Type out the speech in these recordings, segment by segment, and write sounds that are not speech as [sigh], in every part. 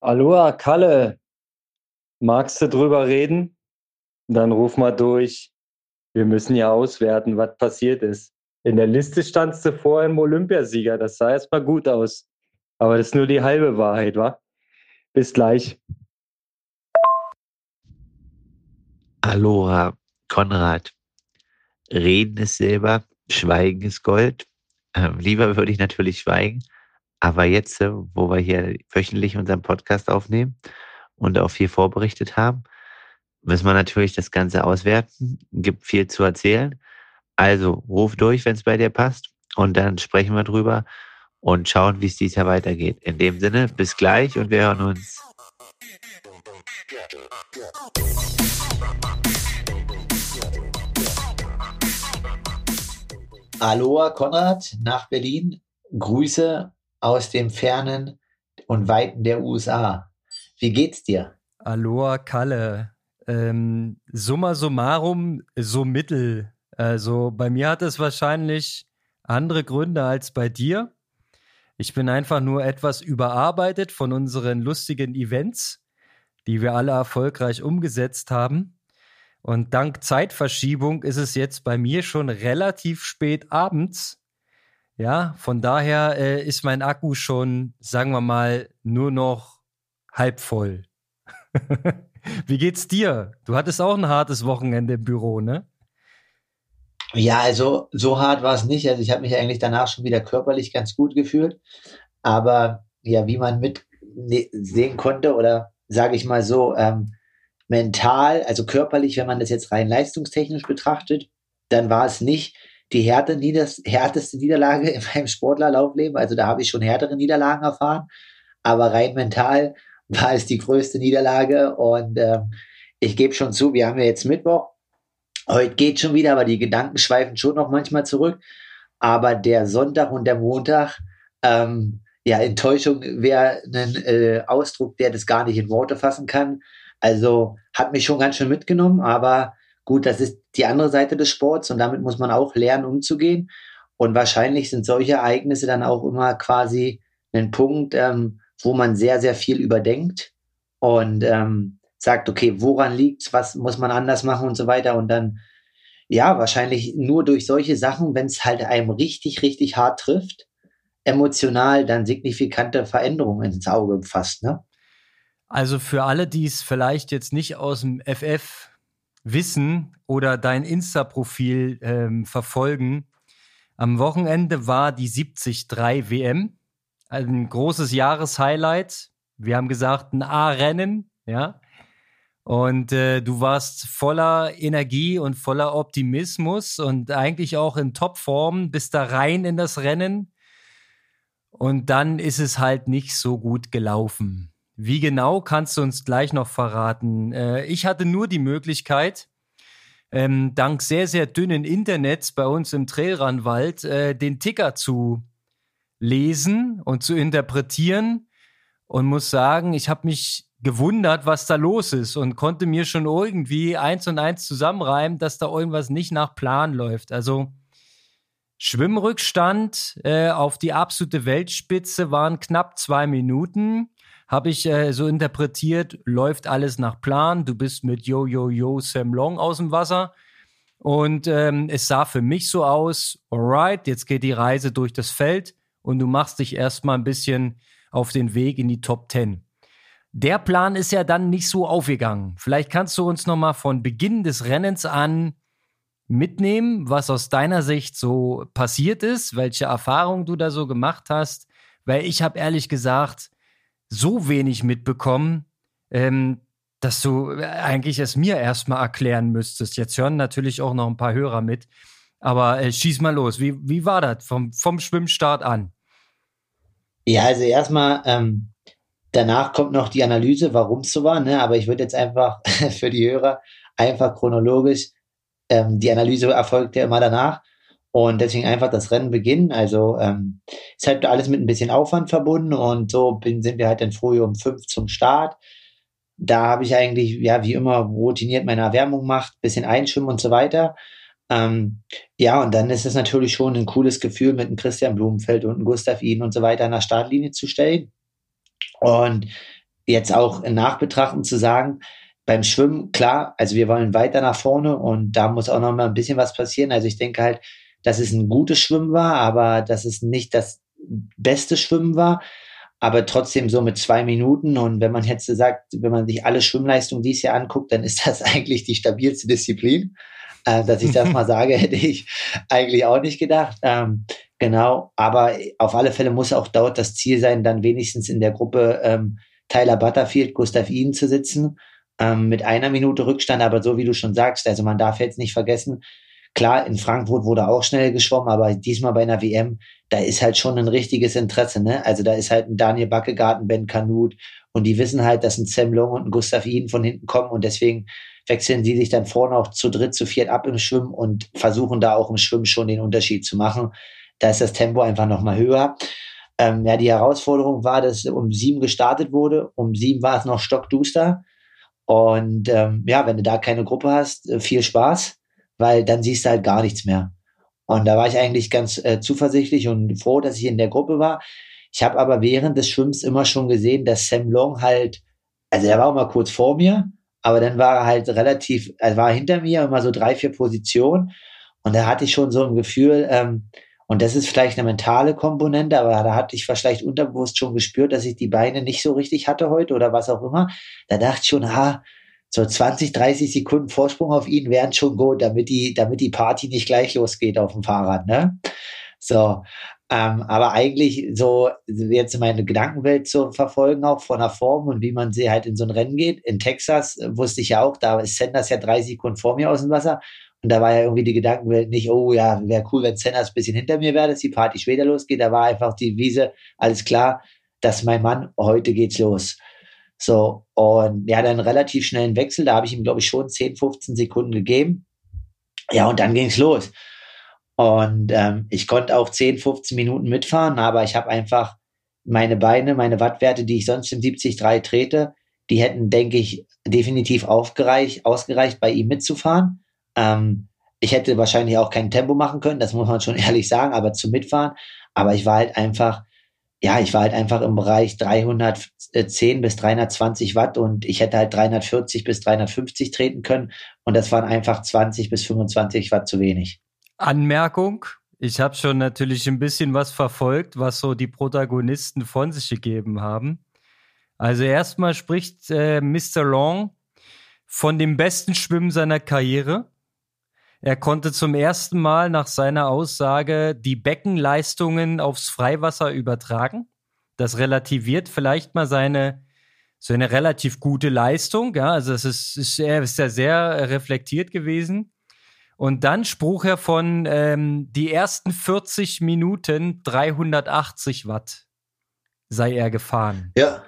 Aloha, Kalle. Magst du drüber reden? Dann ruf mal durch. Wir müssen ja auswerten, was passiert ist. In der Liste standst du vor im Olympiasieger. Das sah erstmal gut aus. Aber das ist nur die halbe Wahrheit, wa? Bis gleich. Aloha, Konrad. Reden ist Silber, Schweigen ist Gold. Ähm, lieber würde ich natürlich schweigen, aber jetzt, äh, wo wir hier wöchentlich unseren Podcast aufnehmen und auch viel vorberichtet haben, müssen wir natürlich das Ganze auswerten. Gibt viel zu erzählen. Also ruf durch, wenn es bei dir passt. Und dann sprechen wir drüber und schauen, wie es dieses Jahr weitergeht. In dem Sinne, bis gleich und wir hören uns. Aloha Konrad nach Berlin. Grüße aus dem fernen und weiten der USA. Wie geht's dir? Aloha Kalle. Ähm, summa summarum, so mittel. Also bei mir hat es wahrscheinlich andere Gründe als bei dir. Ich bin einfach nur etwas überarbeitet von unseren lustigen Events, die wir alle erfolgreich umgesetzt haben. Und dank Zeitverschiebung ist es jetzt bei mir schon relativ spät abends. Ja, von daher äh, ist mein Akku schon, sagen wir mal, nur noch halb voll. [laughs] Wie geht's dir? Du hattest auch ein hartes Wochenende im Büro, ne? Ja, also so hart war es nicht. Also ich habe mich eigentlich danach schon wieder körperlich ganz gut gefühlt. Aber ja, wie man mit ne, sehen konnte oder sage ich mal so, ähm, mental, also körperlich, wenn man das jetzt rein leistungstechnisch betrachtet, dann war es nicht die härte, härteste Niederlage in meinem Sportlerlaufleben. Also da habe ich schon härtere Niederlagen erfahren. Aber rein mental war es die größte Niederlage. Und ähm, ich gebe schon zu, wir haben ja jetzt Mittwoch. Heute geht schon wieder, aber die Gedanken schweifen schon noch manchmal zurück. Aber der Sonntag und der Montag, ähm, ja, Enttäuschung wäre ein äh, Ausdruck, der das gar nicht in Worte fassen kann. Also hat mich schon ganz schön mitgenommen, aber gut, das ist die andere Seite des Sports und damit muss man auch lernen, umzugehen. Und wahrscheinlich sind solche Ereignisse dann auch immer quasi ein Punkt, ähm, wo man sehr, sehr viel überdenkt und ähm, sagt, okay, woran liegt's, was muss man anders machen und so weiter. Und dann, ja, wahrscheinlich nur durch solche Sachen, wenn es halt einem richtig, richtig hart trifft, emotional dann signifikante Veränderungen ins Auge fasst, ne? Also für alle, die es vielleicht jetzt nicht aus dem FF wissen oder dein Insta-Profil ähm, verfolgen, am Wochenende war die 73 WM, ein großes Jahreshighlight. Wir haben gesagt, ein A-Rennen, ja. Und äh, du warst voller Energie und voller Optimismus und eigentlich auch in Topform, bist da rein in das Rennen. Und dann ist es halt nicht so gut gelaufen. Wie genau kannst du uns gleich noch verraten? Äh, ich hatte nur die Möglichkeit, ähm, dank sehr, sehr dünnen Internets bei uns im Trailrandwald äh, den Ticker zu lesen und zu interpretieren und muss sagen, ich habe mich gewundert, was da los ist und konnte mir schon irgendwie eins und eins zusammenreimen, dass da irgendwas nicht nach Plan läuft. Also Schwimmrückstand äh, auf die absolute Weltspitze waren knapp zwei Minuten habe ich äh, so interpretiert, läuft alles nach Plan. Du bist mit Yo Yo Yo Sam Long aus dem Wasser. Und ähm, es sah für mich so aus, alright, jetzt geht die Reise durch das Feld und du machst dich erstmal ein bisschen auf den Weg in die Top 10. Der Plan ist ja dann nicht so aufgegangen. Vielleicht kannst du uns nochmal von Beginn des Rennens an mitnehmen, was aus deiner Sicht so passiert ist, welche Erfahrungen du da so gemacht hast. Weil ich habe ehrlich gesagt so wenig mitbekommen, ähm, dass du eigentlich es mir erstmal erklären müsstest. Jetzt hören natürlich auch noch ein paar Hörer mit. Aber äh, schieß mal los. Wie, wie war das vom, vom Schwimmstart an? Ja, also erstmal, ähm, danach kommt noch die Analyse, warum es so war. Ne? Aber ich würde jetzt einfach [laughs] für die Hörer einfach chronologisch, ähm, die Analyse erfolgt ja immer danach. Und deswegen einfach das Rennen beginnen. Also ähm, ist halt alles mit ein bisschen Aufwand verbunden und so bin, sind wir halt dann früh um fünf zum Start. Da habe ich eigentlich, ja, wie immer, routiniert meine Erwärmung gemacht, bisschen einschwimmen und so weiter. Ähm, ja, und dann ist es natürlich schon ein cooles Gefühl, mit einem Christian Blumenfeld und einem Gustav Ihn und so weiter an der Startlinie zu stellen. Und jetzt auch in Nachbetrachten zu sagen, beim Schwimmen, klar, also wir wollen weiter nach vorne und da muss auch noch mal ein bisschen was passieren. Also ich denke halt, dass es ein gutes Schwimmen war, aber dass es nicht das beste Schwimmen war, aber trotzdem so mit zwei Minuten. Und wenn man jetzt sagt, wenn man sich alle Schwimmleistungen dieses Jahr anguckt, dann ist das [laughs] eigentlich die stabilste Disziplin. Äh, dass ich das [laughs] mal sage, hätte ich eigentlich auch nicht gedacht. Ähm, genau, aber auf alle Fälle muss auch dort das Ziel sein, dann wenigstens in der Gruppe ähm, Tyler Butterfield, Gustav Iden zu sitzen ähm, mit einer Minute Rückstand, aber so wie du schon sagst, also man darf jetzt nicht vergessen, klar, in Frankfurt wurde auch schnell geschwommen, aber diesmal bei einer WM, da ist halt schon ein richtiges Interesse, ne? Also da ist halt ein Daniel Backegarten, Ben Kanut und die wissen halt, dass ein Sam Long und ein Gustav Iden von hinten kommen und deswegen wechseln sie sich dann vorne auch zu dritt, zu viert ab im Schwimmen und versuchen da auch im Schwimmen schon den Unterschied zu machen. Da ist das Tempo einfach nochmal höher. Ähm, ja, die Herausforderung war, dass um sieben gestartet wurde. Um sieben war es noch stockduster. Und ähm, ja, wenn du da keine Gruppe hast, äh, viel Spaß, weil dann siehst du halt gar nichts mehr. Und da war ich eigentlich ganz äh, zuversichtlich und froh, dass ich in der Gruppe war. Ich habe aber während des Schwimmens immer schon gesehen, dass Sam Long halt, also er war auch mal kurz vor mir, aber dann war er halt relativ, er war hinter mir immer so drei, vier Positionen. Und da hatte ich schon so ein Gefühl, ähm, und das ist vielleicht eine mentale Komponente, aber da hatte ich vielleicht unterbewusst schon gespürt, dass ich die Beine nicht so richtig hatte heute oder was auch immer. Da dachte ich schon, ah, so 20, 30 Sekunden Vorsprung auf ihn wären schon gut, damit die, damit die Party nicht gleich losgeht auf dem Fahrrad, ne? So. Ähm, aber eigentlich so jetzt meine Gedankenwelt zu verfolgen, auch von der Form und wie man sie halt in so ein Rennen geht. In Texas äh, wusste ich ja auch, da ist Sanders ja drei Sekunden vor mir aus dem Wasser und da war ja irgendwie die Gedankenwelt nicht, oh ja, wäre cool, wenn Sanders ein bisschen hinter mir wäre, dass die Party später losgeht. Da war einfach die Wiese, alles klar, dass mein Mann, heute geht's los. So, und ja, dann relativ schnellen Wechsel, da habe ich ihm, glaube ich, schon 10, 15 Sekunden gegeben. Ja, und dann ging's los. Und ähm, ich konnte auch 10, 15 Minuten mitfahren, aber ich habe einfach meine Beine, meine Wattwerte, die ich sonst im 70-3 trete, die hätten, denke ich, definitiv aufgereicht, ausgereicht, bei ihm mitzufahren. Ähm, ich hätte wahrscheinlich auch kein Tempo machen können, das muss man schon [laughs] ehrlich sagen, aber zum Mitfahren. Aber ich war halt einfach, ja, ich war halt einfach im Bereich 310 bis 320 Watt und ich hätte halt 340 bis 350 treten können und das waren einfach 20 bis 25 Watt zu wenig. Anmerkung, ich habe schon natürlich ein bisschen was verfolgt, was so die Protagonisten von sich gegeben haben. Also erstmal spricht äh, Mr. Long von dem besten Schwimmen seiner Karriere. Er konnte zum ersten Mal nach seiner Aussage die Beckenleistungen aufs Freiwasser übertragen. Das relativiert vielleicht mal seine so eine relativ gute Leistung. Ja, also es ist, ist er ist ja sehr reflektiert gewesen. Und dann spruch er von ähm, die ersten 40 Minuten 380 Watt sei er gefahren. Ja.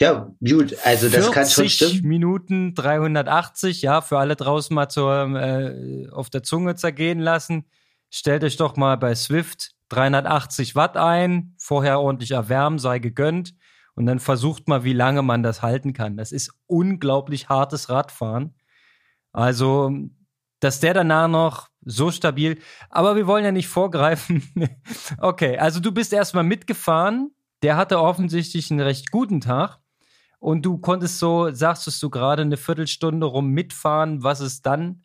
Ja, gut, also das kann schon stimmen. Minuten 380, ja, für alle draußen mal zur, äh, auf der Zunge zergehen lassen. Stellt euch doch mal bei Swift 380 Watt ein, vorher ordentlich erwärmen, sei gegönnt. Und dann versucht mal, wie lange man das halten kann. Das ist unglaublich hartes Radfahren. Also, dass der danach noch so stabil, aber wir wollen ja nicht vorgreifen. [laughs] okay, also du bist erstmal mitgefahren. Der hatte offensichtlich einen recht guten Tag und du konntest so, sagst du gerade, eine Viertelstunde rum mitfahren. Was ist dann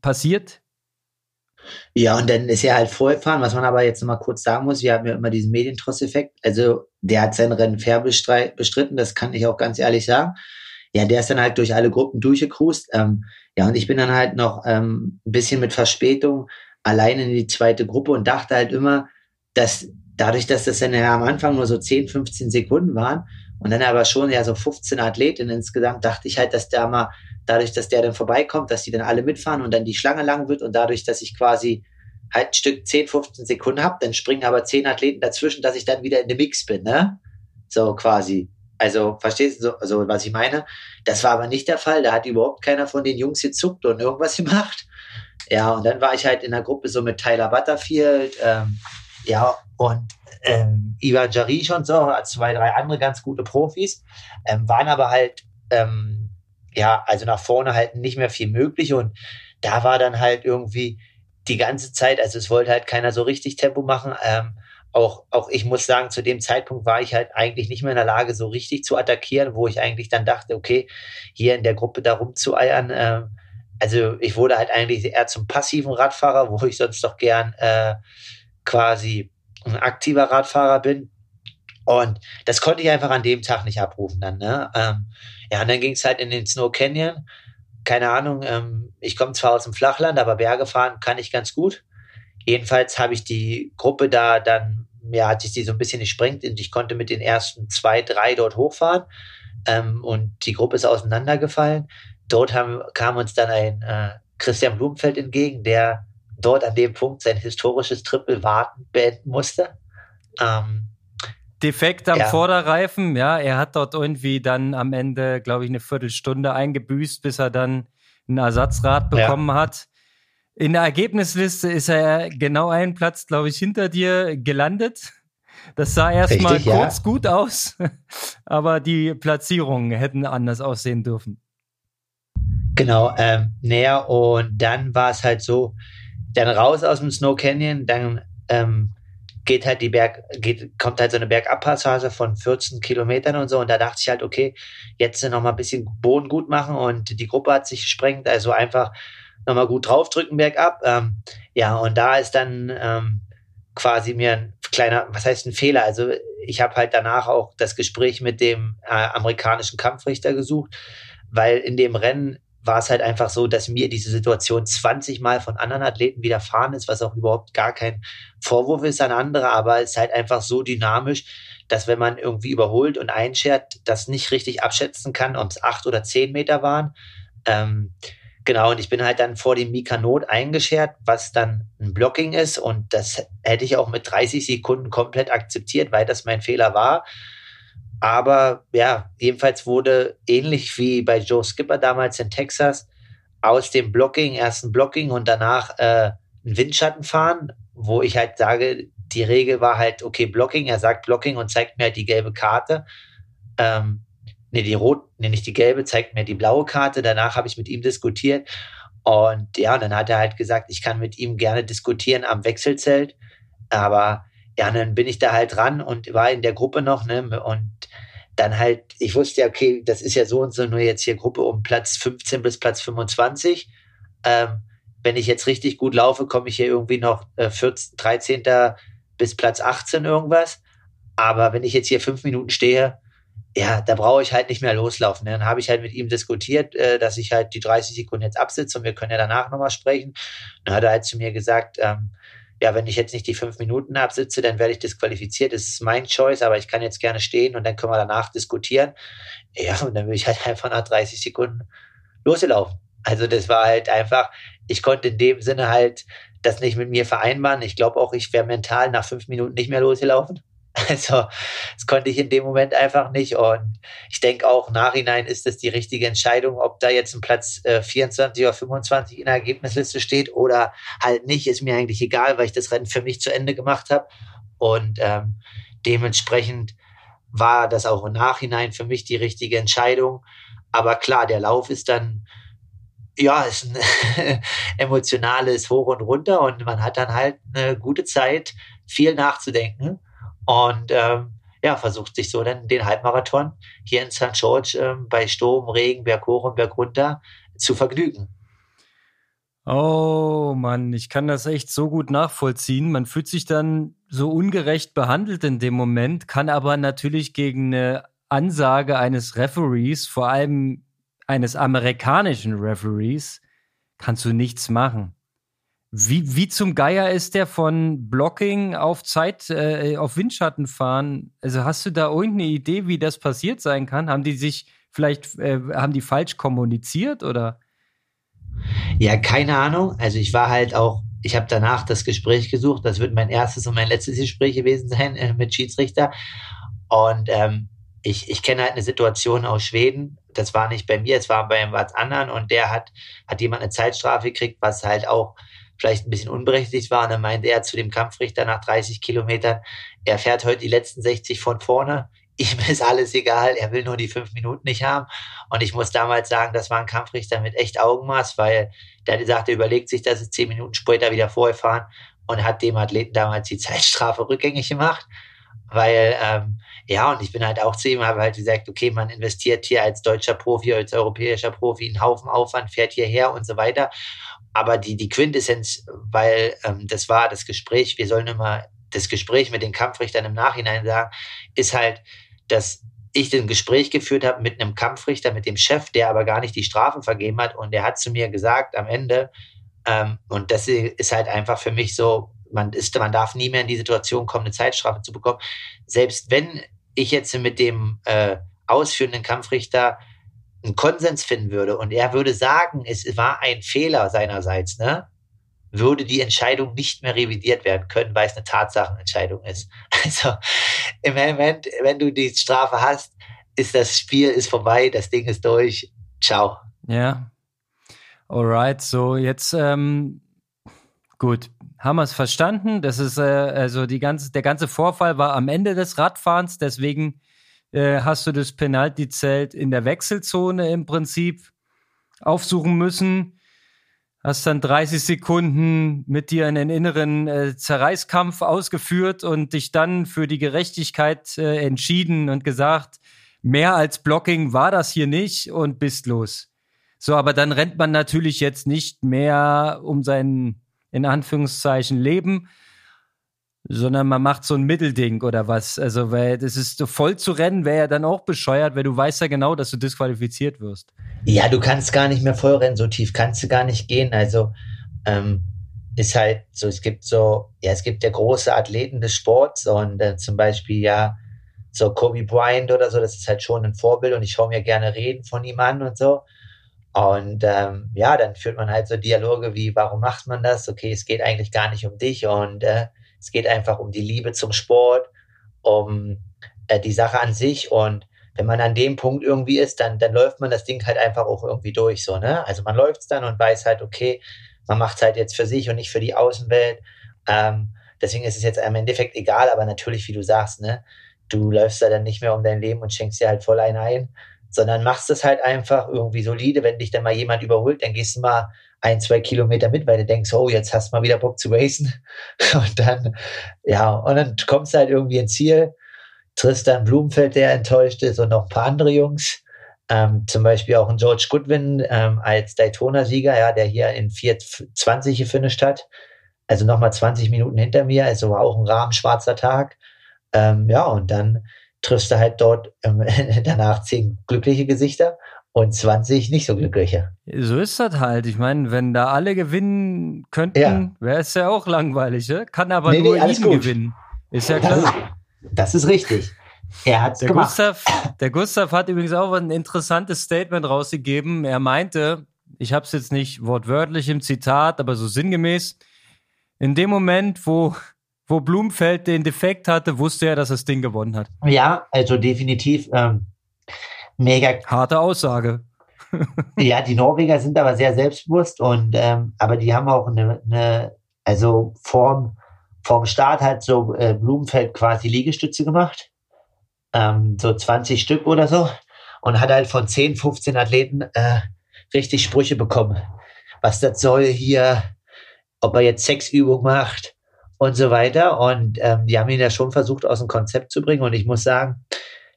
passiert? Ja, und dann ist er halt vorgefahren, was man aber jetzt noch mal kurz sagen muss, wir haben ja immer diesen Medientross-Effekt. Also der hat sein Rennen fair bestritten, das kann ich auch ganz ehrlich sagen. Ja, der ist dann halt durch alle Gruppen durchgecruised. Ähm, ja, und ich bin dann halt noch ähm, ein bisschen mit Verspätung allein in die zweite Gruppe und dachte halt immer, dass dadurch, dass das dann ja am Anfang nur so 10, 15 Sekunden waren, und dann aber schon ja so 15 Athletinnen insgesamt, dachte ich halt, dass der mal, dadurch, dass der dann vorbeikommt, dass die dann alle mitfahren und dann die Schlange lang wird und dadurch, dass ich quasi halt ein Stück 10, 15 Sekunden habe, dann springen aber 10 Athleten dazwischen, dass ich dann wieder in dem Mix bin, ne? So quasi. Also, verstehst du, so, also, was ich meine? Das war aber nicht der Fall. Da hat überhaupt keiner von den Jungs gezuckt und irgendwas [laughs] gemacht. Ja, und dann war ich halt in der Gruppe so mit Tyler Butterfield, ähm, ja, und ähm, Ivan Jaric und so, zwei, drei andere ganz gute Profis, ähm, waren aber halt, ähm, ja, also nach vorne halt nicht mehr viel möglich und da war dann halt irgendwie die ganze Zeit, also es wollte halt keiner so richtig Tempo machen, ähm, auch, auch ich muss sagen, zu dem Zeitpunkt war ich halt eigentlich nicht mehr in der Lage, so richtig zu attackieren, wo ich eigentlich dann dachte, okay, hier in der Gruppe da rumzueiern. Äh, also ich wurde halt eigentlich eher zum passiven Radfahrer, wo ich sonst doch gern äh, quasi ein aktiver Radfahrer bin. Und das konnte ich einfach an dem Tag nicht abrufen dann. Ne? Ähm, ja, und dann ging es halt in den Snow Canyon. Keine Ahnung, ähm, ich komme zwar aus dem Flachland, aber Berge fahren kann ich ganz gut. Jedenfalls habe ich die Gruppe da dann, ja, hat sich die so ein bisschen gesprengt und ich konnte mit den ersten zwei, drei dort hochfahren. Ähm, und die Gruppe ist auseinandergefallen. Dort haben, kam uns dann ein äh, Christian Blumenfeld entgegen, der dort an dem Punkt sein historisches Triple warten beenden musste. Ähm, Defekt am ja. Vorderreifen, ja, er hat dort irgendwie dann am Ende, glaube ich, eine Viertelstunde eingebüßt, bis er dann ein Ersatzrad bekommen ja. hat. In der Ergebnisliste ist er genau einen Platz, glaube ich, hinter dir gelandet. Das sah erstmal kurz ja. gut aus, [laughs] aber die Platzierungen hätten anders aussehen dürfen. Genau, ähm, näher und dann war es halt so, dann raus aus dem Snow Canyon, dann ähm, geht halt die Berg, geht, kommt halt so eine Bergabpassage von 14 Kilometern und so. Und da dachte ich halt, okay, jetzt noch mal ein bisschen Boden gut machen und die Gruppe hat sich gesprengt, also einfach noch mal gut draufdrücken bergab. Ähm, ja, und da ist dann ähm, quasi mir ein kleiner, was heißt ein Fehler? Also ich habe halt danach auch das Gespräch mit dem äh, amerikanischen Kampfrichter gesucht, weil in dem Rennen war es halt einfach so, dass mir diese Situation 20 Mal von anderen Athleten widerfahren ist, was auch überhaupt gar kein Vorwurf ist an andere, aber es ist halt einfach so dynamisch, dass wenn man irgendwie überholt und einschert, das nicht richtig abschätzen kann, ob es acht oder zehn Meter waren. Ähm, genau, und ich bin halt dann vor dem Mikanot eingeschert, was dann ein Blocking ist und das hätte ich auch mit 30 Sekunden komplett akzeptiert, weil das mein Fehler war. Aber ja, jedenfalls wurde ähnlich wie bei Joe Skipper damals in Texas aus dem Blocking, erst ein Blocking und danach äh, ein Windschatten fahren, wo ich halt sage, die Regel war halt, okay, Blocking, er sagt Blocking und zeigt mir halt die gelbe Karte. Ähm, nee, die rot, nee, nicht die gelbe, zeigt mir die blaue Karte. Danach habe ich mit ihm diskutiert. Und ja, und dann hat er halt gesagt, ich kann mit ihm gerne diskutieren am Wechselzelt. Aber ja, dann bin ich da halt dran und war in der Gruppe noch, ne, und dann halt, ich wusste ja, okay, das ist ja so und so nur jetzt hier Gruppe um Platz 15 bis Platz 25. Ähm, wenn ich jetzt richtig gut laufe, komme ich hier irgendwie noch äh, 14, 13. bis Platz 18 irgendwas. Aber wenn ich jetzt hier fünf Minuten stehe, ja, da brauche ich halt nicht mehr loslaufen. Dann habe ich halt mit ihm diskutiert, äh, dass ich halt die 30 Sekunden jetzt absitze und wir können ja danach nochmal sprechen. Dann hat er halt zu mir gesagt, ähm, ja, wenn ich jetzt nicht die fünf Minuten absitze, dann werde ich disqualifiziert. Das ist mein Choice, aber ich kann jetzt gerne stehen und dann können wir danach diskutieren. Ja, und dann bin ich halt [laughs] einfach nach 30 Sekunden losgelaufen. Also das war halt einfach, ich konnte in dem Sinne halt das nicht mit mir vereinbaren. Ich glaube auch, ich wäre mental nach fünf Minuten nicht mehr losgelaufen. [laughs] Also das konnte ich in dem Moment einfach nicht. Und ich denke auch nachhinein ist das die richtige Entscheidung, ob da jetzt ein Platz äh, 24 oder 25 in der Ergebnisliste steht oder halt nicht, ist mir eigentlich egal, weil ich das Rennen für mich zu Ende gemacht habe. Und ähm, dementsprechend war das auch im Nachhinein für mich die richtige Entscheidung. Aber klar, der Lauf ist dann, ja, ist ein [laughs] emotionales Hoch und Runter und man hat dann halt eine gute Zeit, viel nachzudenken und ähm, ja, versucht sich so dann den Halbmarathon hier in St. George ähm, bei Sturm, Regen, Berg hoch und Berg runter zu vergnügen. Oh Mann, ich kann das echt so gut nachvollziehen. Man fühlt sich dann so ungerecht behandelt in dem Moment, kann aber natürlich gegen eine Ansage eines Referees, vor allem eines amerikanischen Referees, kannst du nichts machen. Wie, wie zum Geier ist der von Blocking auf Zeit, äh, auf Windschatten fahren? Also hast du da irgendeine Idee, wie das passiert sein kann? Haben die sich vielleicht, äh, haben die falsch kommuniziert oder? Ja, keine Ahnung. Also ich war halt auch, ich habe danach das Gespräch gesucht. Das wird mein erstes und mein letztes Gespräch gewesen sein äh, mit Schiedsrichter. Und ähm, ich, ich kenne halt eine Situation aus Schweden. Das war nicht bei mir, es war bei was anderen. Und der hat, hat jemand eine Zeitstrafe gekriegt, was halt auch vielleicht ein bisschen unberechtigt war. Und dann meinte er zu dem Kampfrichter nach 30 Kilometern, er fährt heute die letzten 60 von vorne. ihm ist alles egal, er will nur die fünf Minuten nicht haben. Und ich muss damals sagen, das war ein Kampfrichter mit echt Augenmaß, weil der gesagt, er überlegt sich, dass es zehn Minuten später wieder vorfahren und hat dem Athleten damals die Zeitstrafe rückgängig gemacht. Weil, ähm, ja, und ich bin halt auch zu ihm, habe halt gesagt, okay, man investiert hier als deutscher Profi, als europäischer Profi einen Haufen Aufwand, fährt hierher und so weiter. Aber die, die Quintessenz, weil ähm, das war das Gespräch, wir sollen immer das Gespräch mit den Kampfrichtern im Nachhinein sagen, ist halt, dass ich ein Gespräch geführt habe mit einem Kampfrichter, mit dem Chef, der aber gar nicht die Strafe vergeben hat. Und der hat zu mir gesagt am Ende, ähm, und das ist halt einfach für mich so, man ist, man darf nie mehr in die Situation kommen, eine Zeitstrafe zu bekommen. Selbst wenn ich jetzt mit dem äh, ausführenden Kampfrichter einen Konsens finden würde und er würde sagen, es war ein Fehler seinerseits, ne? würde die Entscheidung nicht mehr revidiert werden können, weil es eine Tatsachenentscheidung ist. [laughs] Also im Moment, wenn du die Strafe hast, ist das Spiel ist vorbei, das Ding ist durch. Ciao. Ja. Alright, so jetzt ähm, gut, haben wir es verstanden. Das ist äh, also die ganze, der ganze Vorfall war am Ende des Radfahrens, deswegen äh, hast du das Penalty-Zelt in der Wechselzone im Prinzip aufsuchen müssen hast dann 30 Sekunden mit dir einen inneren äh, Zerreißkampf ausgeführt und dich dann für die Gerechtigkeit äh, entschieden und gesagt, mehr als Blocking war das hier nicht und bist los. So, aber dann rennt man natürlich jetzt nicht mehr um sein, in Anführungszeichen, Leben, sondern man macht so ein Mittelding oder was. Also, weil das ist voll zu rennen, wäre ja dann auch bescheuert, weil du weißt ja genau, dass du disqualifiziert wirst. Ja, du kannst gar nicht mehr voll rennen, so tief kannst du gar nicht gehen. Also, ähm, ist halt so, es gibt so, ja, es gibt ja große Athleten des Sports und äh, zum Beispiel ja so Kobe Bryant oder so, das ist halt schon ein Vorbild und ich schaue mir gerne Reden von ihm an und so. Und ähm, ja, dann führt man halt so Dialoge wie, warum macht man das? Okay, es geht eigentlich gar nicht um dich und äh, es geht einfach um die Liebe zum Sport, um äh, die Sache an sich und wenn man an dem Punkt irgendwie ist, dann, dann läuft man das Ding halt einfach auch irgendwie durch, so, ne? Also man läuft es dann und weiß halt, okay, man macht es halt jetzt für sich und nicht für die Außenwelt. Ähm, deswegen ist es jetzt im Endeffekt egal, aber natürlich, wie du sagst, ne? Du läufst da dann nicht mehr um dein Leben und schenkst dir halt voll ein ein, sondern machst es halt einfach irgendwie solide. Wenn dich dann mal jemand überholt, dann gehst du mal ein, zwei Kilometer mit, weil du denkst, oh, jetzt hast du mal wieder Bock zu racen. [laughs] Und dann, ja, und dann kommst du halt irgendwie ins Ziel. Tristan Blumenfeld, der enttäuscht ist, und noch ein paar andere Jungs. Ähm, zum Beispiel auch ein George Goodwin ähm, als Daytona-Sieger, ja, der hier in 420 gefinisht hat. Also nochmal 20 Minuten hinter mir. Also war auch ein rahmenschwarzer Tag. Ähm, ja, und dann triffst du halt dort ähm, [laughs] danach zehn glückliche Gesichter und 20 nicht so glückliche. So ist das halt. Ich meine, wenn da alle gewinnen könnten, ja. wäre es ja auch langweilig. Ne? Kann aber nee, nur nee, ihn gewinnen. Ist ja klar. Das ist, das ist richtig. Er hat's der gemacht. Gustav, der Gustav hat übrigens auch ein interessantes Statement rausgegeben. Er meinte, ich habe es jetzt nicht wortwörtlich im Zitat, aber so sinngemäß, in dem Moment, wo wo Blumfeld den Defekt hatte, wusste er, dass das Ding gewonnen hat. Ja, also definitiv ähm, mega. Harte Aussage. [laughs] ja, die Norweger sind aber sehr selbstbewusst und ähm, aber die haben auch eine, eine also vorm, vorm Start halt so äh, Blumenfeld quasi Liegestütze gemacht. Ähm, so 20 Stück oder so. Und hat halt von 10, 15 Athleten äh, richtig Sprüche bekommen. Was das soll hier, ob er jetzt Sexübung macht, und so weiter. Und ähm, die haben ihn ja schon versucht, aus dem Konzept zu bringen. Und ich muss sagen,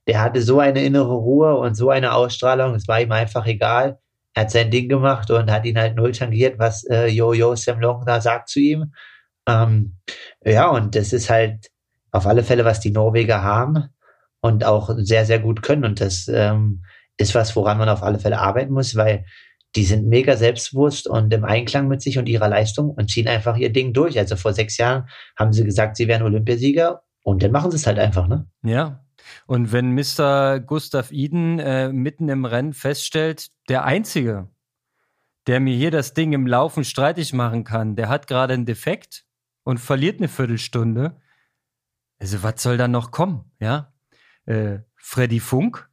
der hatte so eine innere Ruhe und so eine Ausstrahlung, es war ihm einfach egal. Er hat sein Ding gemacht und hat ihn halt null tangiert, was äh, Jojo Sam Long da sagt zu ihm. Ähm, ja, und das ist halt auf alle Fälle, was die Norweger haben und auch sehr, sehr gut können. Und das ähm, ist was, woran man auf alle Fälle arbeiten muss, weil die sind mega selbstbewusst und im Einklang mit sich und ihrer Leistung und ziehen einfach ihr Ding durch. Also vor sechs Jahren haben sie gesagt, sie wären Olympiasieger und dann machen sie es halt einfach, ne? Ja. Und wenn Mr. Gustav Iden äh, mitten im Rennen feststellt, der Einzige, der mir hier das Ding im Laufen streitig machen kann, der hat gerade einen Defekt und verliert eine Viertelstunde. Also was soll da noch kommen, ja? Äh, Freddy Funk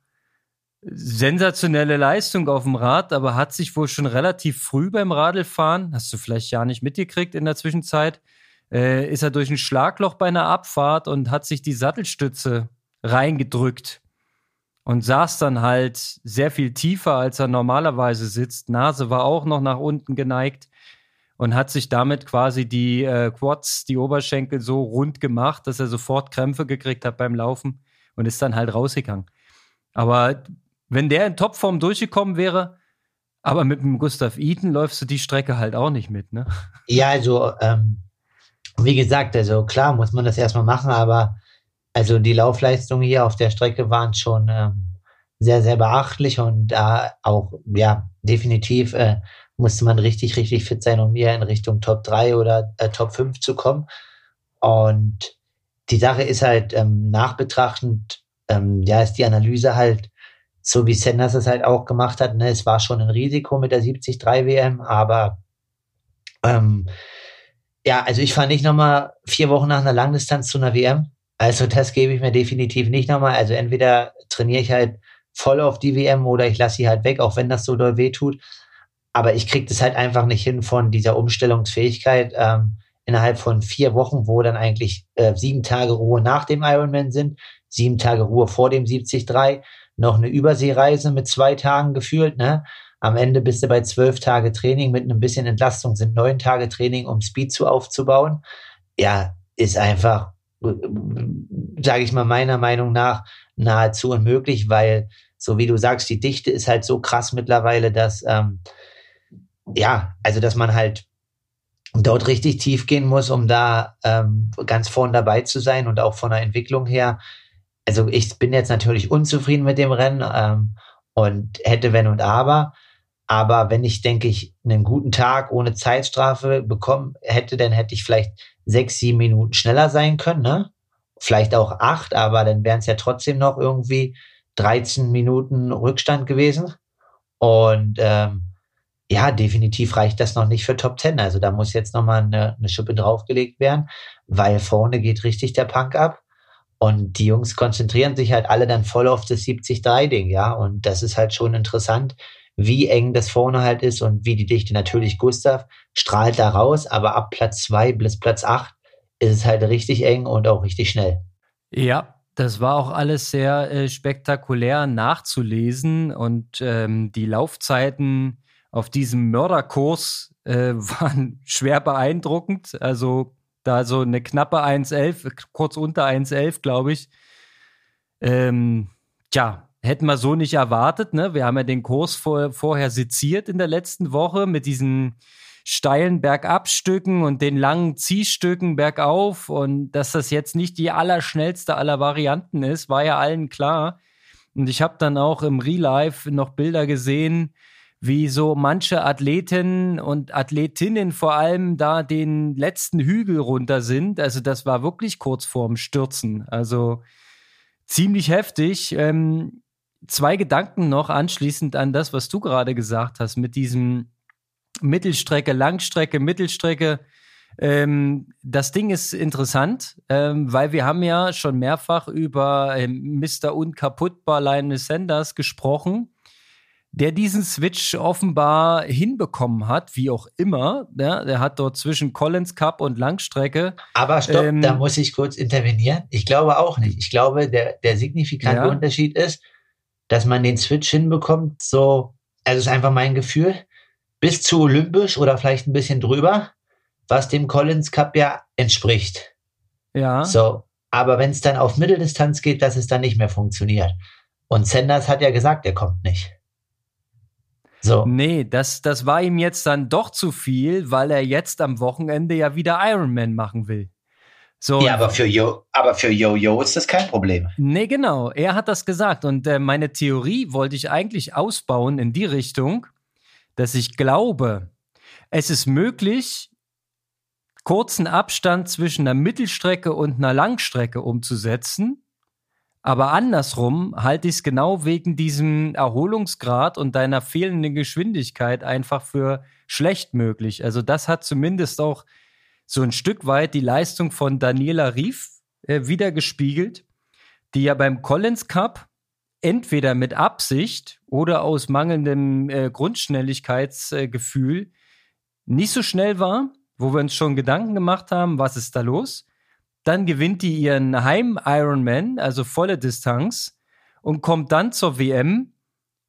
sensationelle Leistung auf dem Rad, aber hat sich wohl schon relativ früh beim Radlfahren, hast du vielleicht ja nicht mitgekriegt in der Zwischenzeit, äh, ist er durch ein Schlagloch bei einer Abfahrt und hat sich die Sattelstütze reingedrückt. und saß dann halt sehr viel tiefer, als er normalerweise sitzt. Nase war auch noch nach unten geneigt und hat sich damit quasi die äh, Quads, die Oberschenkel so rund gemacht, dass er sofort Krämpfe gekriegt hat beim Laufen und ist dann halt rausgegangen. Aber wenn der in Topform durchgekommen wäre, aber mit dem Gustav Eaton läufst du die Strecke halt auch nicht mit, ne? Ja, also, ähm, wie gesagt, also klar muss man das erstmal machen, aber also die Laufleistungen hier auf der Strecke waren schon ähm, sehr, sehr beachtlich und da äh, auch, ja, definitiv äh, musste man richtig, richtig fit sein, um hier in Richtung Top 3 oder äh, Top 5 zu kommen. Und die Sache ist halt ähm, nachbetrachtend, ähm, ja, ist die Analyse halt so wie Sanders es halt auch gemacht hat. Ne? Es war schon ein Risiko mit der 73 WM, aber ähm, ja, also ich fahre nicht nochmal vier Wochen nach einer Langdistanz zu einer WM. Also das gebe ich mir definitiv nicht nochmal. Also entweder trainiere ich halt voll auf die WM oder ich lasse sie halt weg, auch wenn das so doll wehtut. Aber ich kriege das halt einfach nicht hin von dieser Umstellungsfähigkeit ähm, innerhalb von vier Wochen, wo dann eigentlich äh, sieben Tage Ruhe nach dem Ironman sind, sieben Tage Ruhe vor dem 73, noch eine Überseereise mit zwei Tagen gefühlt, ne? Am Ende bist du bei zwölf Tage Training mit ein bisschen Entlastung, sind neun Tage Training, um Speed zu aufzubauen. Ja, ist einfach, sage ich mal, meiner Meinung nach nahezu unmöglich, weil, so wie du sagst, die Dichte ist halt so krass mittlerweile, dass, ähm, ja, also dass man halt dort richtig tief gehen muss, um da ähm, ganz vorn dabei zu sein und auch von der Entwicklung her also ich bin jetzt natürlich unzufrieden mit dem Rennen ähm, und hätte wenn und aber. Aber wenn ich, denke ich, einen guten Tag ohne Zeitstrafe bekommen hätte, dann hätte ich vielleicht sechs, sieben Minuten schneller sein können, ne? Vielleicht auch acht, aber dann wären es ja trotzdem noch irgendwie 13 Minuten Rückstand gewesen. Und ähm, ja, definitiv reicht das noch nicht für Top Ten. Also da muss jetzt nochmal eine, eine Schippe draufgelegt werden, weil vorne geht richtig der Punk ab. Und die Jungs konzentrieren sich halt alle dann voll auf das 70-3-Ding, ja. Und das ist halt schon interessant, wie eng das vorne halt ist und wie die Dichte. Natürlich Gustav strahlt da raus, aber ab Platz zwei bis Platz acht ist es halt richtig eng und auch richtig schnell. Ja, das war auch alles sehr äh, spektakulär nachzulesen und ähm, die Laufzeiten auf diesem Mörderkurs äh, [laughs] waren schwer beeindruckend. Also da so eine knappe 1,11, kurz unter 1,11, glaube ich. Ähm, tja, hätten wir so nicht erwartet. Ne? Wir haben ja den Kurs vor, vorher seziert in der letzten Woche mit diesen steilen Bergabstücken und den langen Ziehstücken bergauf. Und dass das jetzt nicht die allerschnellste aller Varianten ist, war ja allen klar. Und ich habe dann auch im Real Life noch Bilder gesehen, wie so manche Athletinnen und Athletinnen vor allem da den letzten Hügel runter sind. Also das war wirklich kurz vorm Stürzen. Also ziemlich heftig. Ähm, zwei Gedanken noch anschließend an das, was du gerade gesagt hast, mit diesem Mittelstrecke, Langstrecke, Mittelstrecke. Ähm, das Ding ist interessant, ähm, weil wir haben ja schon mehrfach über ähm, Mr. Unkaputtbar Lionel Sanders gesprochen der diesen Switch offenbar hinbekommen hat, wie auch immer. Ja, der hat dort zwischen Collins Cup und Langstrecke. Aber stopp, ähm, da muss ich kurz intervenieren. Ich glaube auch nicht. Ich glaube, der, der signifikante ja. Unterschied ist, dass man den Switch hinbekommt, so, also ist einfach mein Gefühl, bis zu olympisch oder vielleicht ein bisschen drüber, was dem Collins Cup ja entspricht. Ja. So, aber wenn es dann auf Mitteldistanz geht, dass es dann nicht mehr funktioniert. Und Sanders hat ja gesagt, er kommt nicht. So. Nee, das, das war ihm jetzt dann doch zu viel, weil er jetzt am Wochenende ja wieder Ironman machen will. So, ja, aber für Yo, aber für Yo-Yo ist das kein Problem. Nee, genau. Er hat das gesagt. Und äh, meine Theorie wollte ich eigentlich ausbauen in die Richtung, dass ich glaube, es ist möglich, kurzen Abstand zwischen einer Mittelstrecke und einer Langstrecke umzusetzen aber andersrum halte ich es genau wegen diesem Erholungsgrad und deiner fehlenden Geschwindigkeit einfach für schlecht möglich. Also das hat zumindest auch so ein Stück weit die Leistung von Daniela Rief äh, wiedergespiegelt, die ja beim Collins Cup entweder mit Absicht oder aus mangelndem äh, Grundschnelligkeitsgefühl äh, nicht so schnell war, wo wir uns schon Gedanken gemacht haben, was ist da los? Dann gewinnt die ihren Heim-Ironman, also volle Distanz. und kommt dann zur WM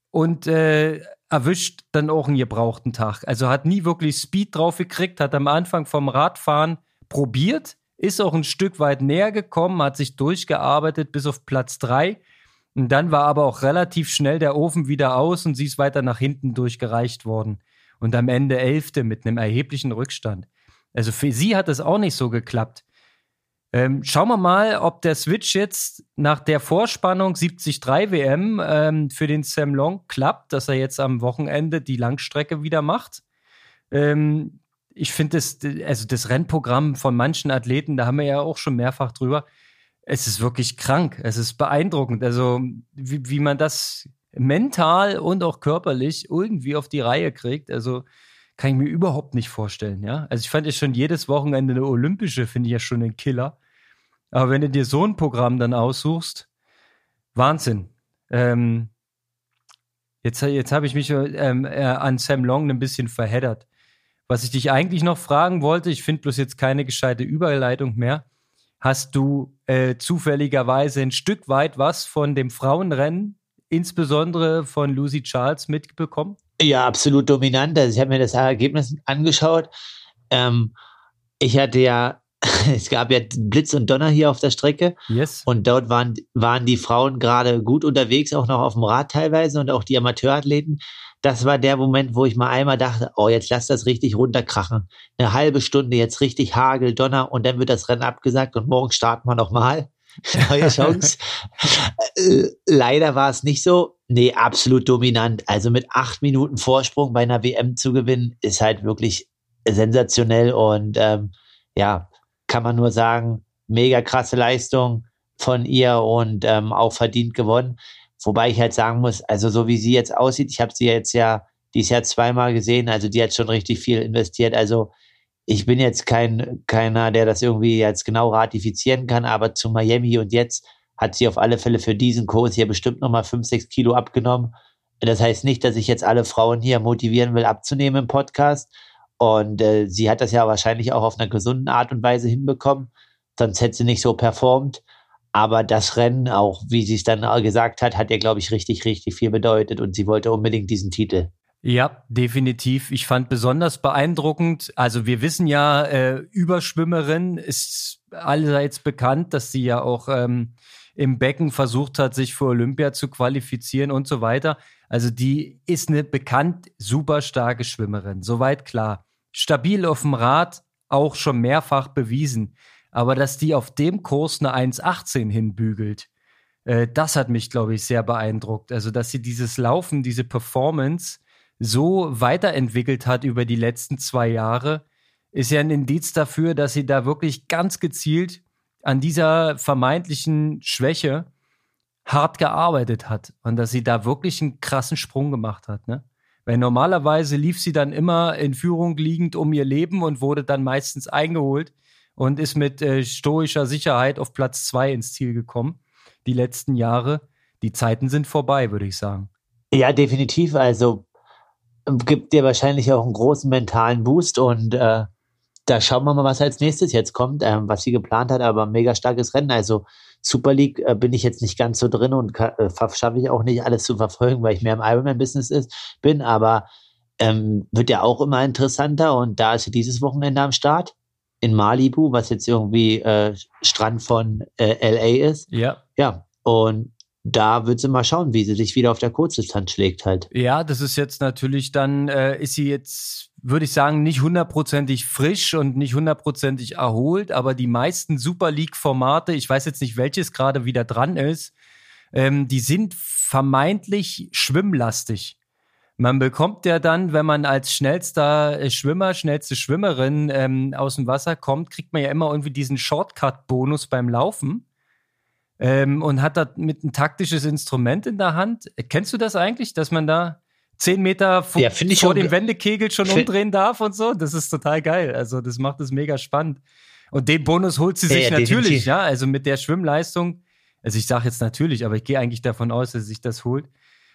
und äh, erwischt dann auch einen gebrauchten Tag. Also hat nie wirklich Speed drauf gekriegt, hat am Anfang vom Radfahren probiert, ist auch ein Stück weit näher gekommen, hat sich durchgearbeitet bis auf Platz drei. Und dann war aber auch relativ schnell der Ofen wieder aus und sie ist weiter nach hinten durchgereicht worden. Und am Ende Elfte mit einem erheblichen Rückstand. Also für sie hat es auch nicht so geklappt. Ähm, schauen wir mal, ob der Switch jetzt nach der Vorspannung 73 WM ähm, für den Sam Long klappt, dass er jetzt am Wochenende die Langstrecke wieder macht. Ähm, ich finde das, also das Rennprogramm von manchen Athleten, da haben wir ja auch schon mehrfach drüber. Es ist wirklich krank. Es ist beeindruckend. Also, wie, wie man das mental und auch körperlich irgendwie auf die Reihe kriegt. Also, kann ich mir überhaupt nicht vorstellen, ja. Also, ich fand ja schon jedes Wochenende eine Olympische, finde ich ja schon ein Killer. Aber wenn du dir so ein Programm dann aussuchst, Wahnsinn. Ähm, jetzt jetzt habe ich mich ähm, äh, an Sam Long ein bisschen verheddert. Was ich dich eigentlich noch fragen wollte, ich finde bloß jetzt keine gescheite Überleitung mehr. Hast du äh, zufälligerweise ein Stück weit was von dem Frauenrennen, insbesondere von Lucy Charles, mitbekommen? Ja, absolut dominant. Also ich habe mir das Ergebnis angeschaut. Ähm, ich hatte ja [laughs] es gab ja Blitz und Donner hier auf der Strecke. Yes. Und dort waren, waren die Frauen gerade gut unterwegs, auch noch auf dem Rad teilweise und auch die Amateurathleten. Das war der Moment, wo ich mal einmal dachte, oh, jetzt lass das richtig runterkrachen. Eine halbe Stunde jetzt richtig Hagel, Donner und dann wird das Rennen abgesagt und morgen starten wir nochmal. [laughs] Neue Chance. Äh, leider war es nicht so. Nee, absolut dominant. Also mit acht Minuten Vorsprung bei einer WM zu gewinnen, ist halt wirklich sensationell und ähm, ja, kann man nur sagen, mega krasse Leistung von ihr und ähm, auch verdient gewonnen. Wobei ich halt sagen muss, also so wie sie jetzt aussieht, ich habe sie jetzt ja dieses Jahr zweimal gesehen, also die hat schon richtig viel investiert. Also ich bin jetzt kein keiner, der das irgendwie jetzt genau ratifizieren kann, aber zu Miami und jetzt hat sie auf alle Fälle für diesen Kurs hier bestimmt nochmal fünf, sechs Kilo abgenommen. Das heißt nicht, dass ich jetzt alle Frauen hier motivieren will, abzunehmen im Podcast, und äh, sie hat das ja wahrscheinlich auch auf einer gesunden Art und Weise hinbekommen, sonst hätte sie nicht so performt. Aber das Rennen, auch wie sie es dann gesagt hat, hat ihr, glaube ich, richtig, richtig viel bedeutet und sie wollte unbedingt diesen Titel. Ja, definitiv. Ich fand besonders beeindruckend, also wir wissen ja, äh, Überschwimmerin ist allseits bekannt, dass sie ja auch ähm, im Becken versucht hat, sich für Olympia zu qualifizieren und so weiter. Also die ist eine bekannt super starke Schwimmerin, soweit klar. Stabil auf dem Rad, auch schon mehrfach bewiesen. Aber dass die auf dem Kurs eine 1,18 hinbügelt, äh, das hat mich, glaube ich, sehr beeindruckt. Also, dass sie dieses Laufen, diese Performance so weiterentwickelt hat über die letzten zwei Jahre, ist ja ein Indiz dafür, dass sie da wirklich ganz gezielt an dieser vermeintlichen Schwäche hart gearbeitet hat und dass sie da wirklich einen krassen Sprung gemacht hat, ne? Weil normalerweise lief sie dann immer in Führung liegend um ihr Leben und wurde dann meistens eingeholt und ist mit äh, stoischer Sicherheit auf Platz zwei ins Ziel gekommen. Die letzten Jahre. Die Zeiten sind vorbei, würde ich sagen. Ja, definitiv. Also gibt dir wahrscheinlich auch einen großen mentalen Boost und äh, da schauen wir mal, was als nächstes jetzt kommt, ähm, was sie geplant hat, aber mega starkes Rennen. Also Super League äh, bin ich jetzt nicht ganz so drin und äh, schaffe ich auch nicht alles zu verfolgen, weil ich mehr im Ironman-Business bin, aber ähm, wird ja auch immer interessanter und da ist sie dieses Wochenende am Start in Malibu, was jetzt irgendwie äh, Strand von äh, LA ist. Ja. Ja. Und da wird sie mal schauen, wie sie sich wieder auf der Kurzdistanz schlägt halt. Ja, das ist jetzt natürlich dann, äh, ist sie jetzt, würde ich sagen, nicht hundertprozentig frisch und nicht hundertprozentig erholt, aber die meisten Super League-Formate, ich weiß jetzt nicht, welches gerade wieder dran ist, ähm, die sind vermeintlich schwimmlastig. Man bekommt ja dann, wenn man als schnellster äh, Schwimmer, schnellste Schwimmerin ähm, aus dem Wasser kommt, kriegt man ja immer irgendwie diesen Shortcut-Bonus beim Laufen ähm, und hat da mit ein taktisches Instrument in der Hand. Kennst du das eigentlich, dass man da zehn Meter vor, ja, vor dem Wendekegel schon umdrehen darf und so? Das ist total geil. Also das macht es mega spannend. Und den Bonus holt sie sich ja, natürlich, definitiv. ja. Also mit der Schwimmleistung. Also ich sage jetzt natürlich, aber ich gehe eigentlich davon aus, dass sie sich das holt.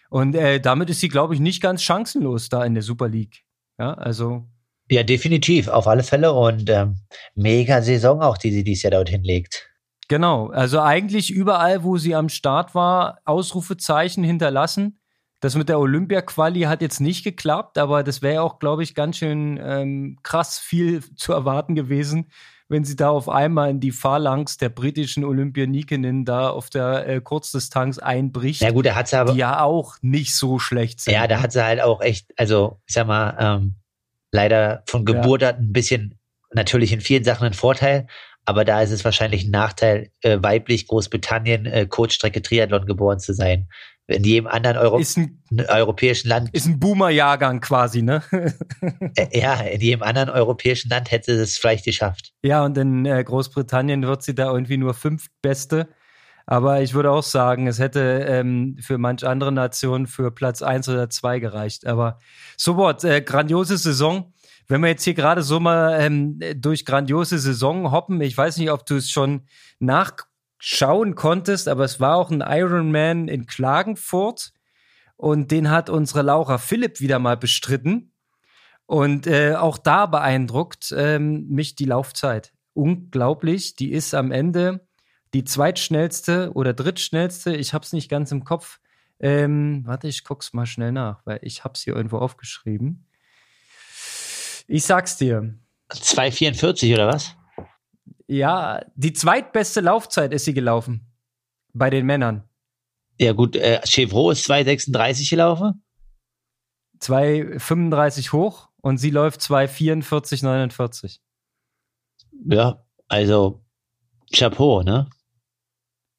Und äh, damit ist sie, glaube ich, nicht ganz chancenlos da in der Super League. Ja, also. Ja, definitiv, auf alle Fälle. Und ähm, mega Saison auch, die sie dieses Jahr dort hinlegt. Genau. Also eigentlich überall, wo sie am Start war, Ausrufezeichen hinterlassen. Das mit der Olympia-Quali hat jetzt nicht geklappt, aber das wäre auch, glaube ich, ganz schön ähm, krass viel zu erwarten gewesen, wenn sie da auf einmal in die Phalanx der britischen Olympionikinnen da auf der äh, Kurzdistanz einbricht. Ja gut, da hat sie aber die ja auch nicht so schlecht sind. Ja, da ne? hat sie halt auch echt, also ich sag mal, ähm, leider von Geburt an ein bisschen natürlich in vielen Sachen ein Vorteil, aber da ist es wahrscheinlich ein Nachteil, äh, weiblich Großbritannien äh, Kurzstrecke Triathlon geboren zu sein. In jedem anderen Euro ist ein, europäischen Land. ist ein Boomer-Jahrgang quasi, ne? [laughs] Äh, ja, in jedem anderen europäischen Land hätte sie es vielleicht geschafft. ja, und in äh, Großbritannien wird sie da irgendwie nur fünftbeste. Aber ich würde auch sagen, es hätte ähm, für manch andere Nationen für Platz eins oder zwei gereicht. Aber so what, äh, grandiose Saison. Wenn wir jetzt hier gerade so mal ähm, durch grandiose Saison hoppen, ich weiß nicht, ob du es schon nachschauen konntest, aber es war auch ein Ironman in Klagenfurt und den hat unsere Laura Philipp wieder mal bestritten. Und äh, auch da beeindruckt ähm, mich die Laufzeit. Unglaublich, die ist am Ende die zweitschnellste oder drittschnellste, ich hab's nicht ganz im Kopf. Ähm, warte, ich guck's mal schnell nach, weil ich hab's hier irgendwo aufgeschrieben. Ich sag's dir. 2,44 oder was? Ja, die zweitbeste Laufzeit ist sie gelaufen. Bei den Männern. Ja gut, äh, Chevrolet ist 2,36 gelaufen. 2,35 hoch und sie läuft 2,44, 49. Ja, also Chapeau, ne?